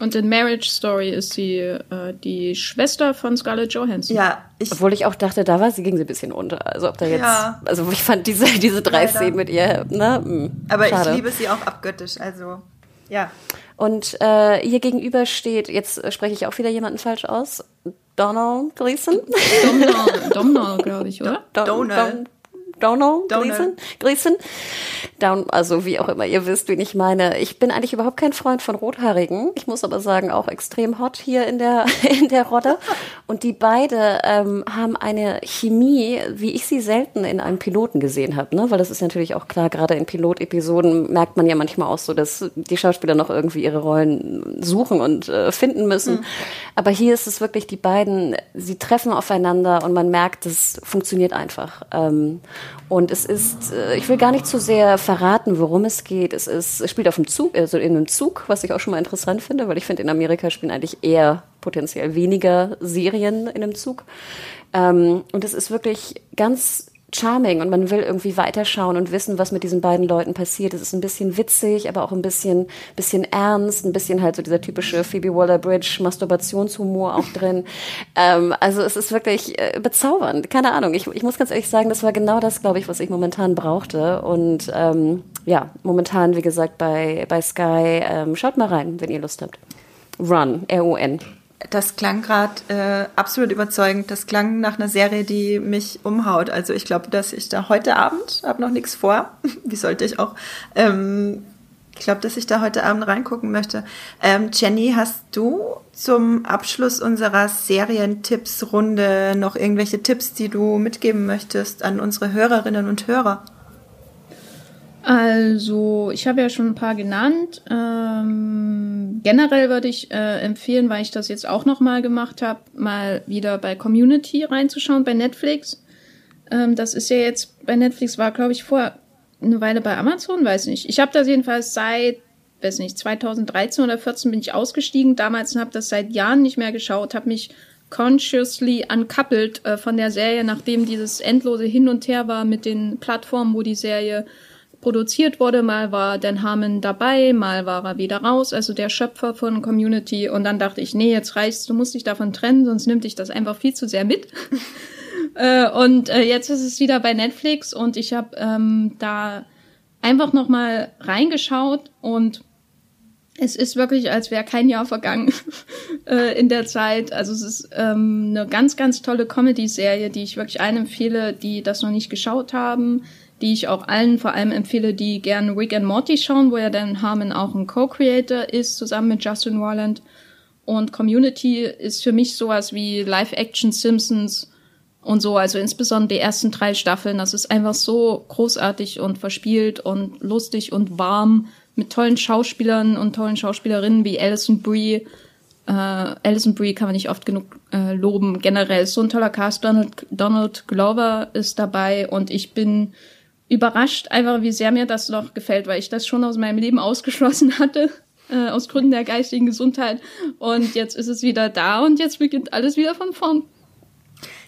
Und in Marriage Story ist sie äh, die Schwester von Scarlett Johansson.
Ja, ich obwohl ich auch dachte, da war sie ging sie ein bisschen unter. Also ob da jetzt, ja. also ich fand diese diese drei Leider. Szenen mit ihr, ne?
Hm, Aber schade. ich liebe sie auch abgöttisch. Also ja.
Und äh, ihr gegenüber steht, jetzt spreche ich auch wieder jemanden falsch aus, Donald Gleason.
Donald, Donald glaube ich, oder?
Donald. Donald Gleason, Gleason. Down, also wie auch immer ihr wisst, wen ich meine. Ich bin eigentlich überhaupt kein Freund von Rothaarigen. Ich muss aber sagen, auch extrem hot hier in der in der Rolle. Und die beide ähm, haben eine Chemie, wie ich sie selten in einem Piloten gesehen habe. Ne? Weil das ist natürlich auch klar, gerade in Pilotepisoden merkt man ja manchmal auch so, dass die Schauspieler noch irgendwie ihre Rollen suchen und äh, finden müssen. Mhm. Aber hier ist es wirklich die beiden, sie treffen aufeinander und man merkt, es funktioniert einfach. Ähm, und es ist, äh, ich will gar nicht zu sehr verraten, worum es geht. Es ist, es spielt auf dem Zug, also in einem Zug, was ich auch schon mal interessant finde, weil ich finde, in Amerika spielen eigentlich eher potenziell weniger Serien in einem Zug. Ähm, und es ist wirklich ganz charming und man will irgendwie weiterschauen und wissen, was mit diesen beiden Leuten passiert. Es ist ein bisschen witzig, aber auch ein bisschen, bisschen ernst, ein bisschen halt so dieser typische Phoebe Waller-Bridge Masturbationshumor auch drin. ähm, also es ist wirklich äh, bezaubernd. Keine Ahnung. Ich, ich muss ganz ehrlich sagen, das war genau das, glaube ich, was ich momentan brauchte. Und ähm, ja, momentan, wie gesagt, bei, bei Sky, ähm, schaut mal rein, wenn ihr Lust habt. Run, R-U-N.
Das klang gerade äh, absolut überzeugend. Das klang nach einer Serie, die mich umhaut. Also ich glaube, dass ich da heute Abend, habe noch nichts vor, wie sollte ich auch, ähm, ich glaube, dass ich da heute Abend reingucken möchte. Ähm, Jenny, hast du zum Abschluss unserer Serientippsrunde noch irgendwelche Tipps, die du mitgeben möchtest an unsere Hörerinnen und Hörer?
Also, ich habe ja schon ein paar genannt. Ähm, generell würde ich äh, empfehlen, weil ich das jetzt auch nochmal gemacht habe, mal wieder bei Community reinzuschauen bei Netflix. Ähm, das ist ja jetzt bei Netflix, war glaube ich vor eine Weile bei Amazon, weiß nicht. Ich habe das jedenfalls seit, weiß nicht, 2013 oder 14 bin ich ausgestiegen. Damals habe das seit Jahren nicht mehr geschaut, habe mich consciously uncoupled äh, von der Serie, nachdem dieses endlose Hin und Her war mit den Plattformen, wo die Serie produziert wurde. Mal war Dan Harmon dabei, mal war er wieder raus, also der Schöpfer von Community. Und dann dachte ich, nee, jetzt reicht's, du musst dich davon trennen, sonst nimmt dich das einfach viel zu sehr mit. äh, und äh, jetzt ist es wieder bei Netflix und ich habe ähm, da einfach noch mal reingeschaut und es ist wirklich, als wäre kein Jahr vergangen äh, in der Zeit. Also es ist ähm, eine ganz, ganz tolle Comedy-Serie, die ich wirklich allen empfehle, die das noch nicht geschaut haben die ich auch allen vor allem empfehle, die gerne Rick and Morty schauen, wo ja Dan Harmon auch ein Co-Creator ist, zusammen mit Justin Roiland. Und Community ist für mich sowas wie Live-Action Simpsons und so, also insbesondere die ersten drei Staffeln. Das ist einfach so großartig und verspielt und lustig und warm mit tollen Schauspielern und tollen Schauspielerinnen wie Alison Brie. Äh, Alison Brie kann man nicht oft genug äh, loben. Generell ist so ein toller Cast. Donald, Donald Glover ist dabei und ich bin überrascht, einfach wie sehr mir das noch gefällt, weil ich das schon aus meinem Leben ausgeschlossen hatte, äh, aus Gründen der geistigen Gesundheit. Und jetzt ist es wieder da und jetzt beginnt alles wieder von vorn.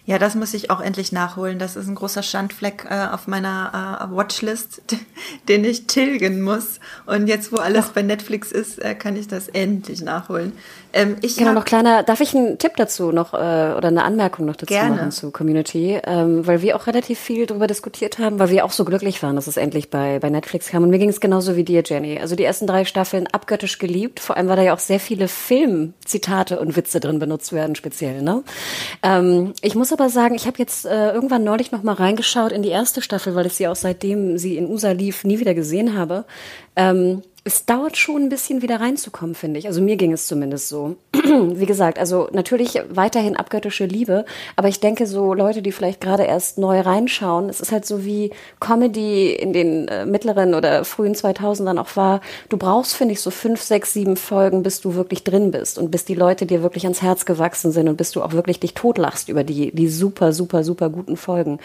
Ja, das muss ich auch endlich nachholen. Das ist ein großer Schandfleck äh, auf meiner äh, Watchlist, den ich tilgen muss. Und jetzt, wo alles bei Netflix ist, äh, kann ich das endlich nachholen.
Ähm, ich genau, noch kleiner, darf ich einen Tipp dazu noch äh, oder eine Anmerkung noch dazu gerne. machen zu Community? Ähm, weil wir auch relativ viel darüber diskutiert haben, weil wir auch so glücklich waren, dass es endlich bei, bei Netflix kam. Und mir ging es genauso wie dir, Jenny. Also die ersten drei Staffeln abgöttisch geliebt, vor allem weil da ja auch sehr viele Filmzitate und Witze drin benutzt werden, speziell. Ne? Ähm, ich muss aber sagen, ich habe jetzt äh, irgendwann neulich noch mal reingeschaut in die erste Staffel, weil ich sie auch seitdem sie in USA lief nie wieder gesehen habe. Ähm, es dauert schon ein bisschen wieder reinzukommen, finde ich. Also mir ging es zumindest so. Wie gesagt, also natürlich weiterhin abgöttische Liebe, aber ich denke so Leute, die vielleicht gerade erst neu reinschauen, es ist halt so wie Comedy in den äh, mittleren oder frühen 2000ern auch war. Du brauchst, finde ich, so fünf, sechs, sieben Folgen, bis du wirklich drin bist und bis die Leute dir wirklich ans Herz gewachsen sind und bis du auch wirklich dich totlachst über die, die super, super, super guten Folgen.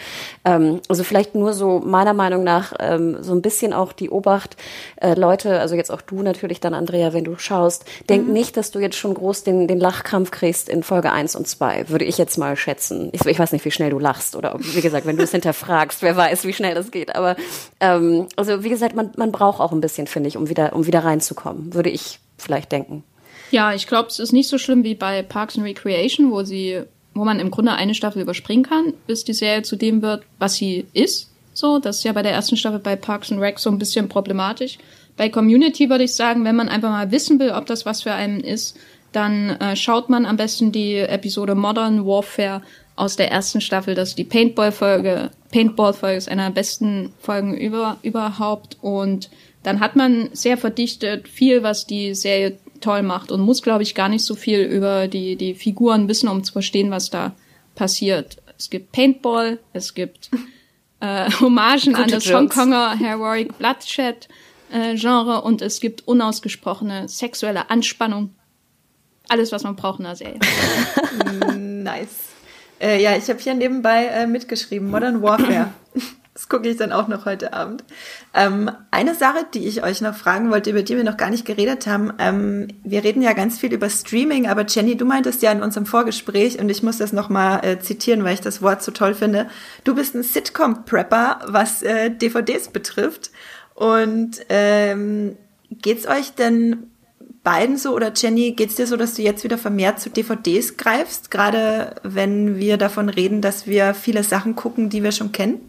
Ähm, also vielleicht nur so meiner Meinung nach ähm, so ein bisschen auch die Obacht, äh, Leute, also jetzt auch du natürlich dann, Andrea, wenn du schaust, denk mhm. nicht, dass du jetzt schon groß den, den Lachkrampf kriegst in Folge 1 und 2, würde ich jetzt mal schätzen. Ich, ich weiß nicht, wie schnell du lachst oder wie gesagt, wenn du es hinterfragst, wer weiß, wie schnell das geht. Aber ähm, also wie gesagt, man, man braucht auch ein bisschen, finde ich, um wieder, um wieder reinzukommen, würde ich vielleicht denken.
Ja, ich glaube, es ist nicht so schlimm wie bei Parks and Recreation, wo sie, wo man im Grunde eine Staffel überspringen kann, bis die Serie zu dem wird, was sie ist. So, das ist ja bei der ersten Staffel bei Parks and Rec so ein bisschen problematisch. Bei Community würde ich sagen, wenn man einfach mal wissen will, ob das was für einen ist, dann äh, schaut man am besten die Episode Modern Warfare aus der ersten Staffel. Das ist die Paintball-Folge. Paintball-Folge ist einer der besten Folgen über, überhaupt. Und dann hat man sehr verdichtet viel, was die Serie toll macht und muss, glaube ich, gar nicht so viel über die, die Figuren wissen, um zu verstehen, was da passiert. Es gibt Paintball, es gibt äh, Hommagen Gute an das Hongkonger Heroic Bloodshed äh, Genre und es gibt unausgesprochene sexuelle Anspannung. Alles, was man braucht in einer Serie.
nice. Äh, ja, ich habe hier nebenbei äh, mitgeschrieben, Modern Warfare. Das gucke ich dann auch noch heute Abend. Ähm, eine Sache, die ich euch noch fragen wollte, über die wir noch gar nicht geredet haben. Ähm, wir reden ja ganz viel über Streaming, aber Jenny, du meintest ja in unserem Vorgespräch, und ich muss das nochmal äh, zitieren, weil ich das Wort so toll finde. Du bist ein Sitcom-Prepper, was äh, DVDs betrifft. Und ähm, geht's euch denn beiden so oder Jenny, geht's dir so, dass du jetzt wieder vermehrt zu DVDs greifst, gerade wenn wir davon reden, dass wir viele Sachen gucken, die wir schon kennen?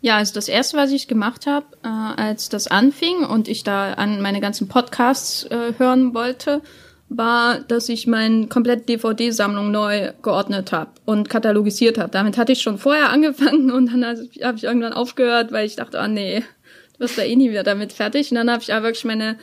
Ja, also das erste, was ich gemacht habe, äh, als das anfing und ich da an meine ganzen Podcasts äh, hören wollte, war, dass ich meine komplette DVD-Sammlung neu geordnet habe und katalogisiert habe. Damit hatte ich schon vorher angefangen und dann habe ich irgendwann aufgehört, weil ich dachte, oh nee, wirst da eh nie wieder damit fertig. Und dann habe ich aber wirklich meine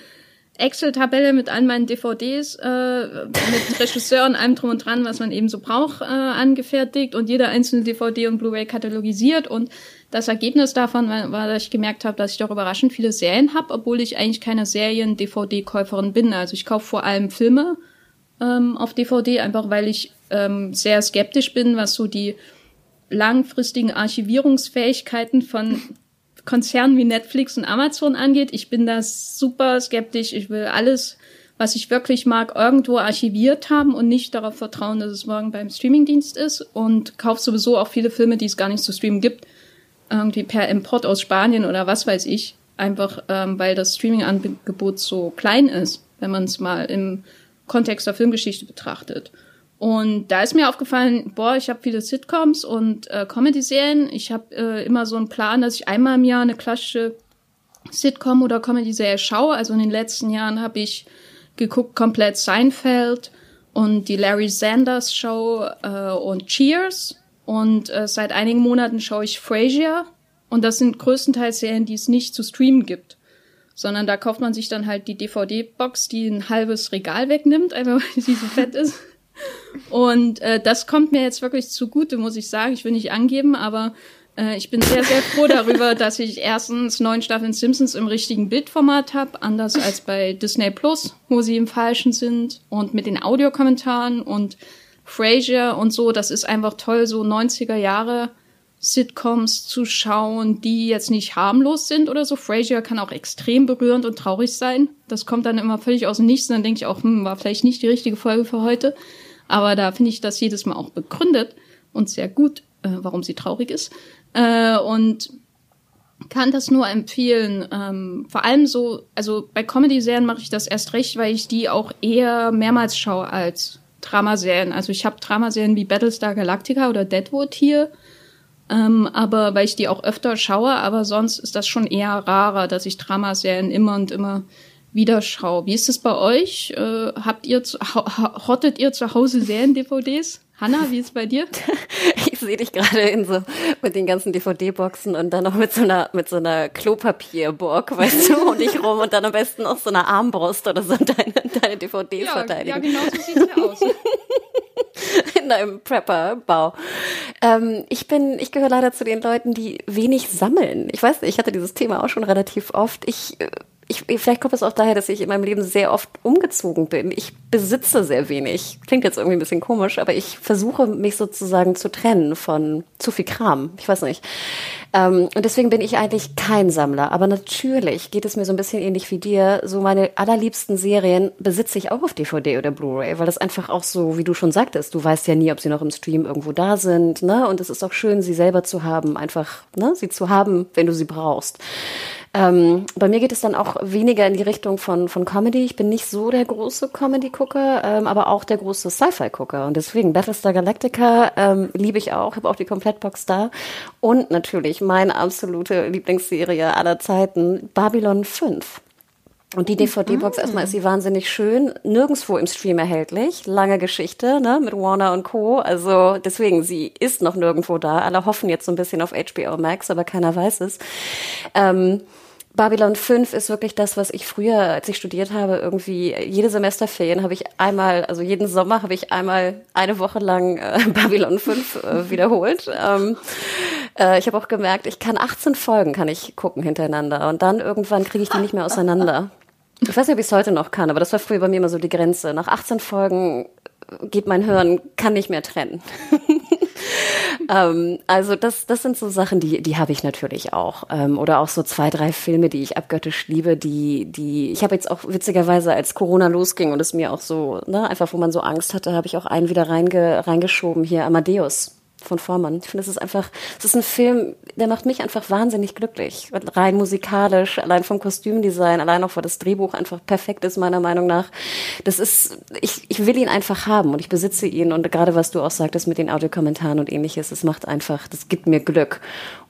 Excel-Tabelle mit all meinen DVDs, äh, mit Regisseur und allem drum und dran, was man eben so braucht, äh, angefertigt und jede einzelne DVD und Blu-ray katalogisiert und das Ergebnis davon war, war, dass ich gemerkt habe, dass ich doch überraschend viele Serien habe, obwohl ich eigentlich keine Serien-DVD-Käuferin bin. Also ich kaufe vor allem Filme ähm, auf DVD, einfach weil ich ähm, sehr skeptisch bin, was so die langfristigen Archivierungsfähigkeiten von Konzernen wie Netflix und Amazon angeht. Ich bin da super skeptisch. Ich will alles, was ich wirklich mag, irgendwo archiviert haben und nicht darauf vertrauen, dass es morgen beim Streamingdienst ist und kaufe sowieso auch viele Filme, die es gar nicht zu streamen gibt irgendwie per Import aus Spanien oder was weiß ich, einfach ähm, weil das Streaming-Angebot so klein ist, wenn man es mal im Kontext der Filmgeschichte betrachtet. Und da ist mir aufgefallen, boah, ich habe viele Sitcoms und äh, Comedy-Serien. Ich habe äh, immer so einen Plan, dass ich einmal im Jahr eine klassische Sitcom oder Comedy-Serie schaue. Also in den letzten Jahren habe ich geguckt komplett Seinfeld und die Larry Sanders Show äh, und Cheers und äh, seit einigen Monaten schaue ich Frasier. Und das sind größtenteils Serien, die es nicht zu streamen gibt. Sondern da kauft man sich dann halt die DVD-Box, die ein halbes Regal wegnimmt, einfach weil sie so fett ist. Und äh, das kommt mir jetzt wirklich zugute, muss ich sagen. Ich will nicht angeben, aber äh, ich bin sehr, sehr froh darüber, dass ich erstens neun Staffeln Simpsons im richtigen Bildformat habe, anders als bei Disney Plus, wo sie im falschen sind und mit den Audiokommentaren und Frasier und so, das ist einfach toll, so 90er Jahre Sitcoms zu schauen, die jetzt nicht harmlos sind oder so. Frasier kann auch extrem berührend und traurig sein. Das kommt dann immer völlig aus dem Nichts und dann denke ich auch, hm, war vielleicht nicht die richtige Folge für heute. Aber da finde ich das jedes Mal auch begründet und sehr gut, äh, warum sie traurig ist. Äh, und kann das nur empfehlen. Ähm, vor allem so, also bei Comedy-Serien mache ich das erst recht, weil ich die auch eher mehrmals schaue als Dramaserien. Also ich habe Dramaserien wie Battlestar Galactica oder Deadwood hier, ähm, aber weil ich die auch öfter schaue, aber sonst ist das schon eher rarer, dass ich Dramaserien immer und immer wieder schaue. Wie ist es bei euch? Äh, habt ihr zu, hottet ihr zu Hause Serien-DVDs? Hanna, wie ist es bei dir?
Ich sehe dich gerade in so mit den ganzen DVD-Boxen und dann noch mit so einer mit so einer Klopapierburg, weißt du, um dich rum und dann am besten auch so einer Armbrust oder so deine, deine DVDs
ja,
verteidigen.
Ja, genau so sieht's ja aus.
in einem Prepper-Bau. Ähm, ich bin, ich gehöre leider zu den Leuten, die wenig sammeln. Ich weiß nicht, ich hatte dieses Thema auch schon relativ oft. Ich äh, ich, vielleicht kommt es auch daher, dass ich in meinem Leben sehr oft umgezogen bin. Ich besitze sehr wenig. Klingt jetzt irgendwie ein bisschen komisch, aber ich versuche mich sozusagen zu trennen von zu viel Kram. Ich weiß nicht. Ähm, und deswegen bin ich eigentlich kein Sammler. Aber natürlich geht es mir so ein bisschen ähnlich wie dir. So meine allerliebsten Serien besitze ich auch auf DVD oder Blu-ray, weil das einfach auch so, wie du schon sagtest, du weißt ja nie, ob sie noch im Stream irgendwo da sind. Ne? Und es ist auch schön, sie selber zu haben, einfach ne? sie zu haben, wenn du sie brauchst. Ähm, bei mir geht es dann auch weniger in die Richtung von, von Comedy. Ich bin nicht so der große Comedy-Gucker, ähm, aber auch der große Sci-Fi-Gucker. Und deswegen Battlestar Galactica ähm, liebe ich auch, habe auch die Komplettbox da. Und natürlich meine absolute Lieblingsserie aller Zeiten, Babylon 5. Und die DVD-Box, mhm. erstmal ist sie wahnsinnig schön, nirgendswo im Stream erhältlich. Lange Geschichte, ne, mit Warner und Co. Also deswegen, sie ist noch nirgendwo da. Alle hoffen jetzt so ein bisschen auf HBO Max, aber keiner weiß es. Ähm, Babylon 5 ist wirklich das, was ich früher, als ich studiert habe, irgendwie jede Semesterferien habe ich einmal, also jeden Sommer habe ich einmal eine Woche lang äh, Babylon 5 äh, wiederholt. Ähm, äh, ich habe auch gemerkt, ich kann 18 Folgen kann ich gucken hintereinander und dann irgendwann kriege ich die nicht mehr auseinander. Ich weiß nicht, ob ich es heute noch kann, aber das war früher bei mir immer so die Grenze. Nach 18 Folgen geht mein Hirn, kann nicht mehr trennen. ähm, also das, das sind so Sachen, die, die habe ich natürlich auch. Ähm, oder auch so zwei, drei Filme, die ich abgöttisch liebe, die, die, ich habe jetzt auch witzigerweise, als Corona losging und es mir auch so, ne, einfach wo man so Angst hatte, habe ich auch einen wieder reinge, reingeschoben, hier Amadeus von Vormann. Ich finde, es ist einfach, es ist ein Film, der macht mich einfach wahnsinnig glücklich. Rein musikalisch, allein vom Kostümdesign, allein auch, weil das Drehbuch einfach perfekt ist, meiner Meinung nach. Das ist, ich, ich will ihn einfach haben und ich besitze ihn und gerade was du auch sagtest mit den Audiokommentaren und ähnliches, es macht einfach, das gibt mir Glück.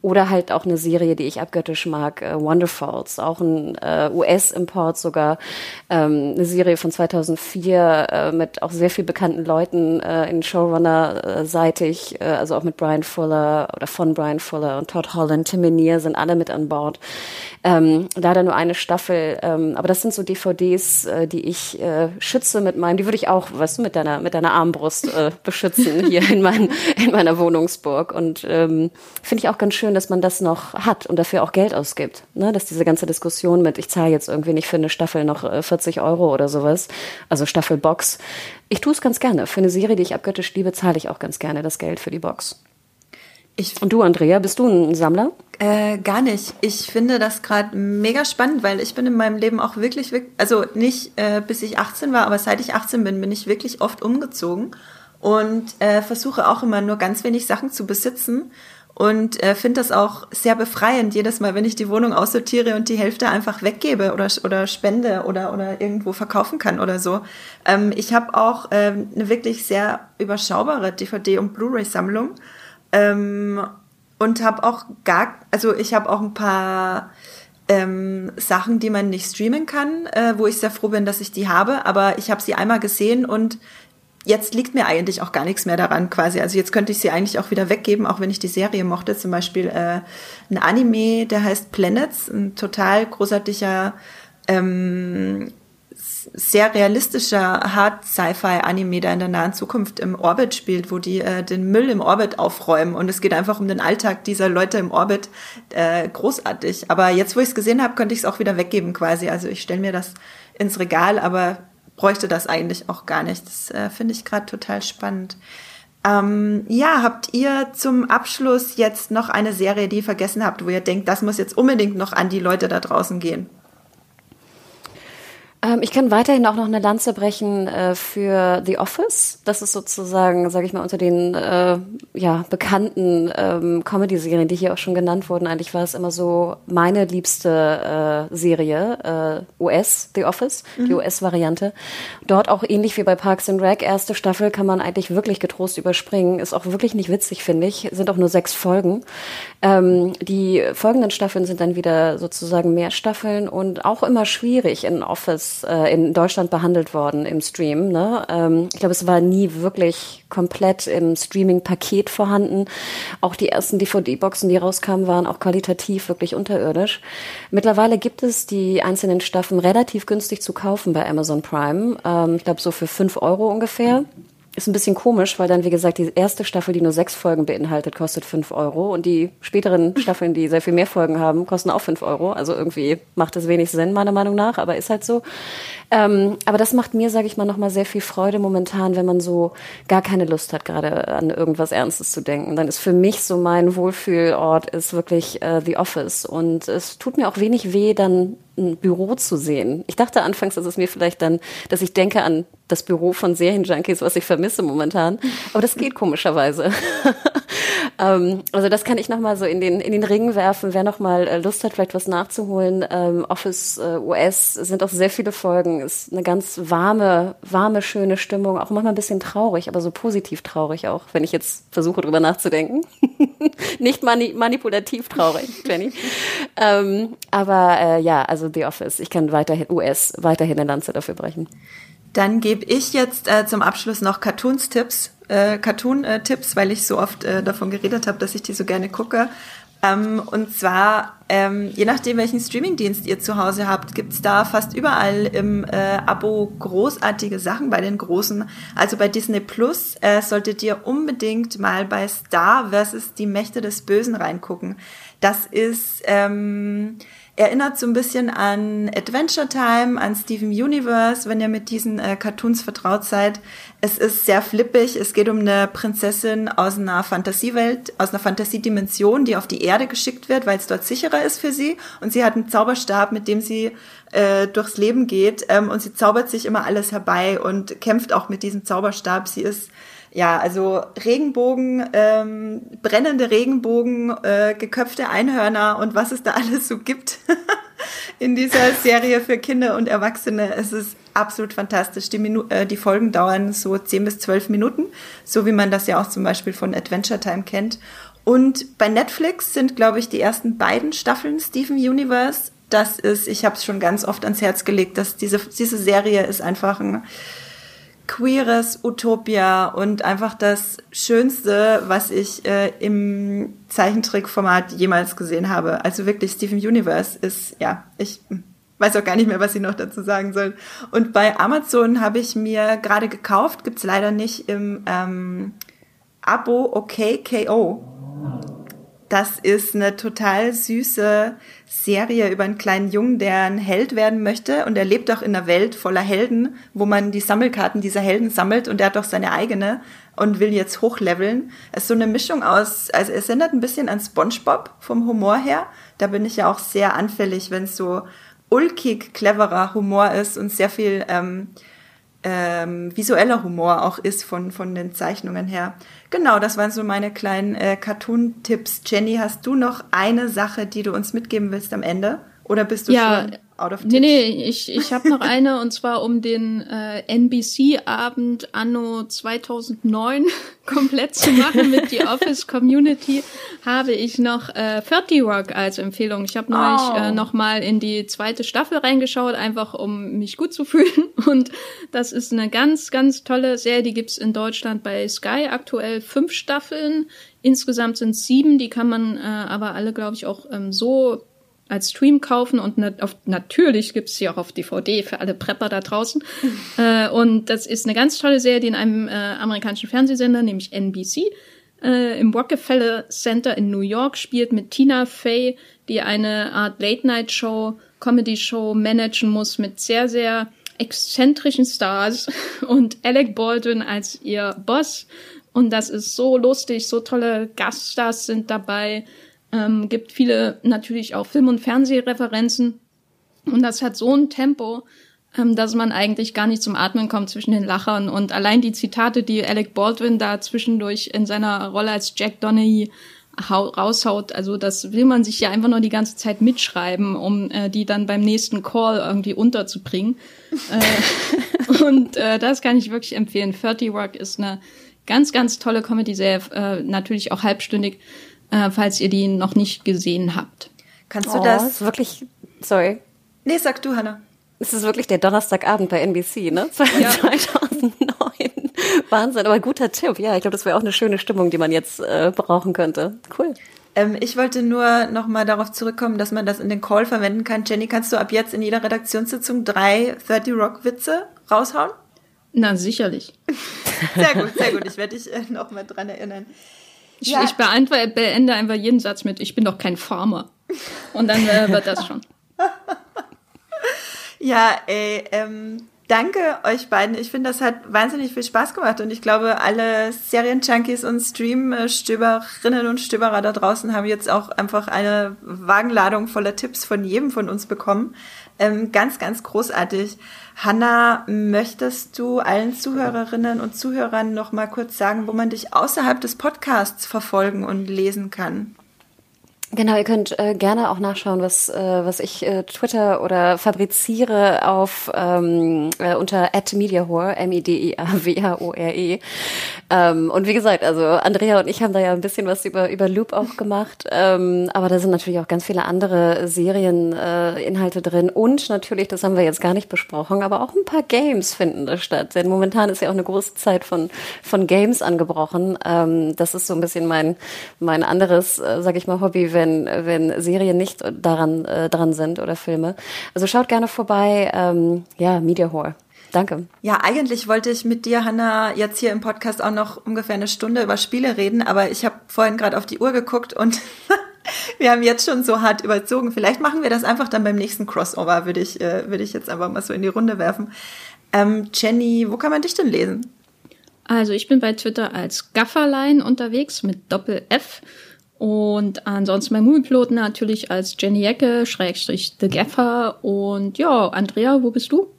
Oder halt auch eine Serie, die ich abgöttisch mag, äh, Wonderfalls, auch ein äh, US-Import sogar, ähm, eine Serie von 2004 äh, mit auch sehr viel bekannten Leuten äh, in Showrunner-seitig, äh, also auch mit Brian Fuller oder von Brian Fuller und Todd Holland, Tim Minier sind alle mit an Bord. Ähm, leider nur eine Staffel, ähm, aber das sind so DVDs, äh, die ich äh, schütze mit meinem, die würde ich auch, weißt du, mit deiner mit deiner Armbrust äh, beschützen hier in, mein, in meiner Wohnungsburg und ähm, finde ich auch ganz schön, dass man das noch hat und dafür auch Geld ausgibt, ne? dass diese ganze Diskussion mit, ich zahle jetzt irgendwie nicht für eine Staffel noch äh, 40 Euro oder sowas, also Staffelbox. Ich tue es ganz gerne. Für eine Serie, die ich abgöttisch liebe, zahle ich auch ganz gerne das Geld für die Box. Ich, und du, Andrea, bist du ein Sammler?
Äh, gar nicht. Ich finde das gerade mega spannend, weil ich bin in meinem Leben auch wirklich, also nicht äh, bis ich 18 war, aber seit ich 18 bin, bin ich wirklich oft umgezogen und äh, versuche auch immer nur ganz wenig Sachen zu besitzen und äh, finde das auch sehr befreiend jedes Mal, wenn ich die Wohnung aussortiere und die Hälfte einfach weggebe oder oder spende oder oder irgendwo verkaufen kann oder so. Ähm, ich habe auch ähm, eine wirklich sehr überschaubare DVD und Blu-ray Sammlung ähm, und habe auch gar, also ich habe auch ein paar ähm, Sachen, die man nicht streamen kann, äh, wo ich sehr froh bin, dass ich die habe. Aber ich habe sie einmal gesehen und jetzt liegt mir eigentlich auch gar nichts mehr daran quasi. Also jetzt könnte ich sie eigentlich auch wieder weggeben, auch wenn ich die Serie mochte. Zum Beispiel äh, ein Anime, der heißt Planets, ein total großartiger ähm, sehr realistischer Hard-Sci-Fi-Anime, der in der nahen Zukunft im Orbit spielt, wo die äh, den Müll im Orbit aufräumen. Und es geht einfach um den Alltag dieser Leute im Orbit. Äh, großartig. Aber jetzt, wo ich es gesehen habe, könnte ich es auch wieder weggeben quasi. Also ich stelle mir das ins Regal, aber bräuchte das eigentlich auch gar nicht. Das äh, finde ich gerade total spannend. Ähm, ja, habt ihr zum Abschluss jetzt noch eine Serie, die ihr vergessen habt, wo ihr denkt, das muss jetzt unbedingt noch an die Leute da draußen gehen?
Ähm, ich kann weiterhin auch noch eine Lanze brechen äh, für The Office. Das ist sozusagen, sage ich mal, unter den äh, ja, bekannten ähm, Comedy-Serien, die hier auch schon genannt wurden. Eigentlich war es immer so meine liebste äh, Serie, äh, US, The Office, mhm. die US-Variante. Dort auch ähnlich wie bei Parks and Rec, erste Staffel kann man eigentlich wirklich getrost überspringen. Ist auch wirklich nicht witzig, finde ich. Sind auch nur sechs Folgen. Ähm, die folgenden Staffeln sind dann wieder sozusagen mehr Staffeln und auch immer schwierig in Office äh, in Deutschland behandelt worden im Stream. Ne? Ähm, ich glaube, es war nie wirklich komplett im Streaming-Paket vorhanden. Auch die ersten DVD-Boxen, die rauskamen, waren auch qualitativ wirklich unterirdisch. Mittlerweile gibt es die einzelnen Staffeln relativ günstig zu kaufen bei Amazon Prime. Ähm, ich glaube, so für fünf Euro ungefähr ist ein bisschen komisch, weil dann, wie gesagt, die erste Staffel, die nur sechs Folgen beinhaltet, kostet fünf Euro und die späteren Staffeln, die sehr viel mehr Folgen haben, kosten auch fünf Euro. Also irgendwie macht das wenig Sinn, meiner Meinung nach, aber ist halt so. Ähm, aber das macht mir, sage ich mal, nochmal sehr viel Freude momentan, wenn man so gar keine Lust hat, gerade an irgendwas Ernstes zu denken. Dann ist für mich so mein Wohlfühlort ist wirklich äh, The Office und es tut mir auch wenig weh, dann ein Büro zu sehen. Ich dachte anfangs, dass es mir vielleicht dann, dass ich denke an das Büro von Serienjunkies, was ich vermisse momentan. Aber das geht komischerweise. ähm, also das kann ich nochmal so in den, in den Ring werfen. Wer nochmal äh, Lust hat, vielleicht was nachzuholen. Ähm, Office äh, US sind auch sehr viele Folgen. Ist eine ganz warme, warme, schöne Stimmung. Auch manchmal ein bisschen traurig, aber so positiv traurig auch, wenn ich jetzt versuche, drüber nachzudenken. Nicht mani manipulativ traurig, Jenny. ähm, aber äh, ja, also The Office. Ich kann weiterhin US, weiterhin eine Lanze dafür brechen.
Dann gebe ich jetzt äh, zum Abschluss noch Cartoons-Tipps, äh, Cartoon-Tipps, weil ich so oft äh, davon geredet habe, dass ich die so gerne gucke. Ähm, und zwar, ähm, je nachdem, welchen Streamingdienst ihr zu Hause habt, gibt's da fast überall im äh, Abo großartige Sachen bei den Großen. Also bei Disney Plus äh, solltet ihr unbedingt mal bei Star versus die Mächte des Bösen reingucken. Das ist... Ähm, Erinnert so ein bisschen an Adventure Time, an Steven Universe, wenn ihr mit diesen äh, Cartoons vertraut seid. Es ist sehr flippig. Es geht um eine Prinzessin aus einer Fantasiewelt, aus einer Fantasiedimension, die auf die Erde geschickt wird, weil es dort sicherer ist für sie. Und sie hat einen Zauberstab, mit dem sie äh, durchs Leben geht. Ähm, und sie zaubert sich immer alles herbei und kämpft auch mit diesem Zauberstab. Sie ist ja, also Regenbogen, ähm, brennende Regenbogen, äh, geköpfte Einhörner und was es da alles so gibt in dieser Serie für Kinder und Erwachsene. Es ist absolut fantastisch. Die, Minu äh, die Folgen dauern so 10 bis 12 Minuten, so wie man das ja auch zum Beispiel von Adventure Time kennt. Und bei Netflix sind, glaube ich, die ersten beiden Staffeln Steven Universe. Das ist, ich habe es schon ganz oft ans Herz gelegt, dass diese, diese Serie ist einfach ein queeres Utopia und einfach das Schönste, was ich äh, im Zeichentrickformat jemals gesehen habe. Also wirklich Steven Universe ist, ja, ich weiß auch gar nicht mehr, was ich noch dazu sagen soll. Und bei Amazon habe ich mir gerade gekauft, gibt's leider nicht im ähm, Abo OKKO. Das ist eine total süße Serie über einen kleinen Jungen, der ein Held werden möchte und er lebt auch in einer Welt voller Helden, wo man die Sammelkarten dieser Helden sammelt und er hat auch seine eigene und will jetzt hochleveln. Es ist so eine Mischung aus, also es erinnert ein bisschen an SpongeBob vom Humor her. Da bin ich ja auch sehr anfällig, wenn es so ulkig cleverer Humor ist und sehr viel ähm, ähm, visueller Humor auch ist von, von den Zeichnungen her. Genau, das waren so meine kleinen äh, Cartoon-Tipps. Jenny, hast du noch eine Sache, die du uns mitgeben willst am Ende? Oder bist du
ja,
schon out of?
Nee, nee, ich, ich habe noch eine und zwar um den äh, NBC-Abend anno 2009 komplett zu machen mit The Office Community, habe ich noch äh, 30 Rock als Empfehlung. Ich habe neulich oh. äh, noch mal in die zweite Staffel reingeschaut, einfach um mich gut zu fühlen. Und das ist eine ganz, ganz tolle Serie. Die gibt's in Deutschland bei Sky aktuell fünf Staffeln. Insgesamt sind sieben. Die kann man äh, aber alle, glaube ich, auch ähm, so als Stream kaufen und nat auf, natürlich gibt's sie auch auf DVD für alle Prepper da draußen. äh, und das ist eine ganz tolle Serie, die in einem äh, amerikanischen Fernsehsender, nämlich NBC, äh, im Rockefeller Center in New York spielt mit Tina Fey, die eine Art Late-Night-Show, Comedy-Show managen muss mit sehr, sehr exzentrischen Stars und Alec Baldwin als ihr Boss. Und das ist so lustig, so tolle Gaststars sind dabei. Ähm, gibt viele natürlich auch Film- und Fernsehreferenzen. Und das hat so ein Tempo, ähm, dass man eigentlich gar nicht zum Atmen kommt zwischen den Lachern. Und allein die Zitate, die Alec Baldwin da zwischendurch in seiner Rolle als Jack Donaghy raushaut, also das will man sich ja einfach nur die ganze Zeit mitschreiben, um äh, die dann beim nächsten Call irgendwie unterzubringen. äh, und äh, das kann ich wirklich empfehlen. 30 Rock ist eine ganz, ganz tolle Comedy-Serie, äh, natürlich auch halbstündig äh, falls ihr die noch nicht gesehen habt.
Kannst du oh, das?
Ist wirklich, sorry.
Nee, sag du, Hannah.
Es ist wirklich der Donnerstagabend bei NBC, ne? Ja. 2009. Wahnsinn, aber guter Tipp. Ja, ich glaube, das wäre auch eine schöne Stimmung, die man jetzt äh, brauchen könnte. Cool.
Ähm, ich wollte nur noch mal darauf zurückkommen, dass man das in den Call verwenden kann. Jenny, kannst du ab jetzt in jeder Redaktionssitzung drei 30 Rock Witze raushauen?
Na, sicherlich.
Sehr gut, sehr gut. Ich werde dich äh, noch mal dran erinnern.
Ich, ja. ich beende einfach jeden Satz mit, ich bin doch kein Farmer. Und dann äh, wird das schon.
ja, ey, ähm, danke euch beiden. Ich finde, das hat wahnsinnig viel Spaß gemacht und ich glaube, alle Serienjunkies und Stream-Stöberinnen und Stöberer da draußen haben jetzt auch einfach eine Wagenladung voller Tipps von jedem von uns bekommen. Ähm, ganz, ganz großartig. Hanna, möchtest du allen Zuhörerinnen und Zuhörern noch mal kurz sagen, wo man dich außerhalb des Podcasts verfolgen und lesen kann?
Genau, ihr könnt äh, gerne auch nachschauen, was, äh, was ich äh, Twitter oder fabriziere auf ähm, äh, unter @mediahore m Ähm, und wie gesagt, also Andrea und ich haben da ja ein bisschen was über über Loop auch gemacht, ähm, aber da sind natürlich auch ganz viele andere Serieninhalte äh, drin und natürlich, das haben wir jetzt gar nicht besprochen, aber auch ein paar Games finden da statt. Denn momentan ist ja auch eine große Zeit von von Games angebrochen. Ähm, das ist so ein bisschen mein mein anderes, äh, sag ich mal, Hobby, wenn wenn, wenn Serien nicht daran äh, dran sind oder Filme. Also schaut gerne vorbei. Ähm, ja, Media Whore. Danke.
Ja, eigentlich wollte ich mit dir, Hanna, jetzt hier im Podcast auch noch ungefähr eine Stunde über Spiele reden, aber ich habe vorhin gerade auf die Uhr geguckt und wir haben jetzt schon so hart überzogen. Vielleicht machen wir das einfach dann beim nächsten Crossover, würde ich, äh, würde ich jetzt einfach mal so in die Runde werfen. Ähm, Jenny, wo kann man dich denn lesen?
Also ich bin bei Twitter als Gafferlein unterwegs mit Doppel-F. Und ansonsten bei Moviepiloten natürlich als Jenny Jecke, Schrägstrich The Gaffer. Und ja, Andrea, wo bist du?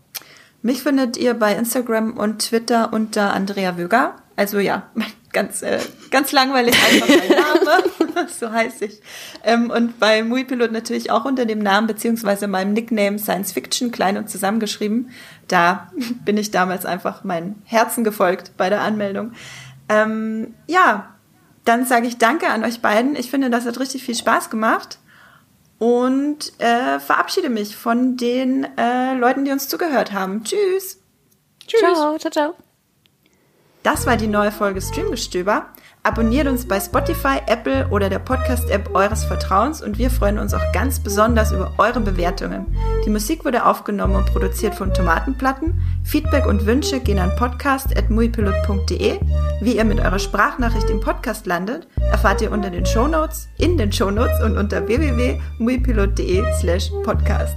Mich findet ihr bei Instagram und Twitter unter Andrea Wöger. Also ja, ganz, äh, ganz langweilig einfach mein Name. so heiße ich. Ähm, und bei Muipilot natürlich auch unter dem Namen beziehungsweise meinem Nickname Science Fiction, klein und zusammengeschrieben. Da bin ich damals einfach meinem Herzen gefolgt bei der Anmeldung. Ähm, ja, dann sage ich Danke an euch beiden. Ich finde, das hat richtig viel Spaß gemacht. Und äh, verabschiede mich von den äh, Leuten, die uns zugehört haben. Tschüss.
Tschüss. Ciao, ciao, ciao.
Das war die neue Folge Streamgestöber. Abonniert uns bei Spotify, Apple oder der Podcast-App eures Vertrauens und wir freuen uns auch ganz besonders über eure Bewertungen. Die Musik wurde aufgenommen und produziert von Tomatenplatten. Feedback und Wünsche gehen an podcast.muipilot.de. Wie ihr mit eurer Sprachnachricht im Podcast landet, erfahrt ihr unter den Shownotes, in den Shownotes und unter www.muipilot.de slash podcast.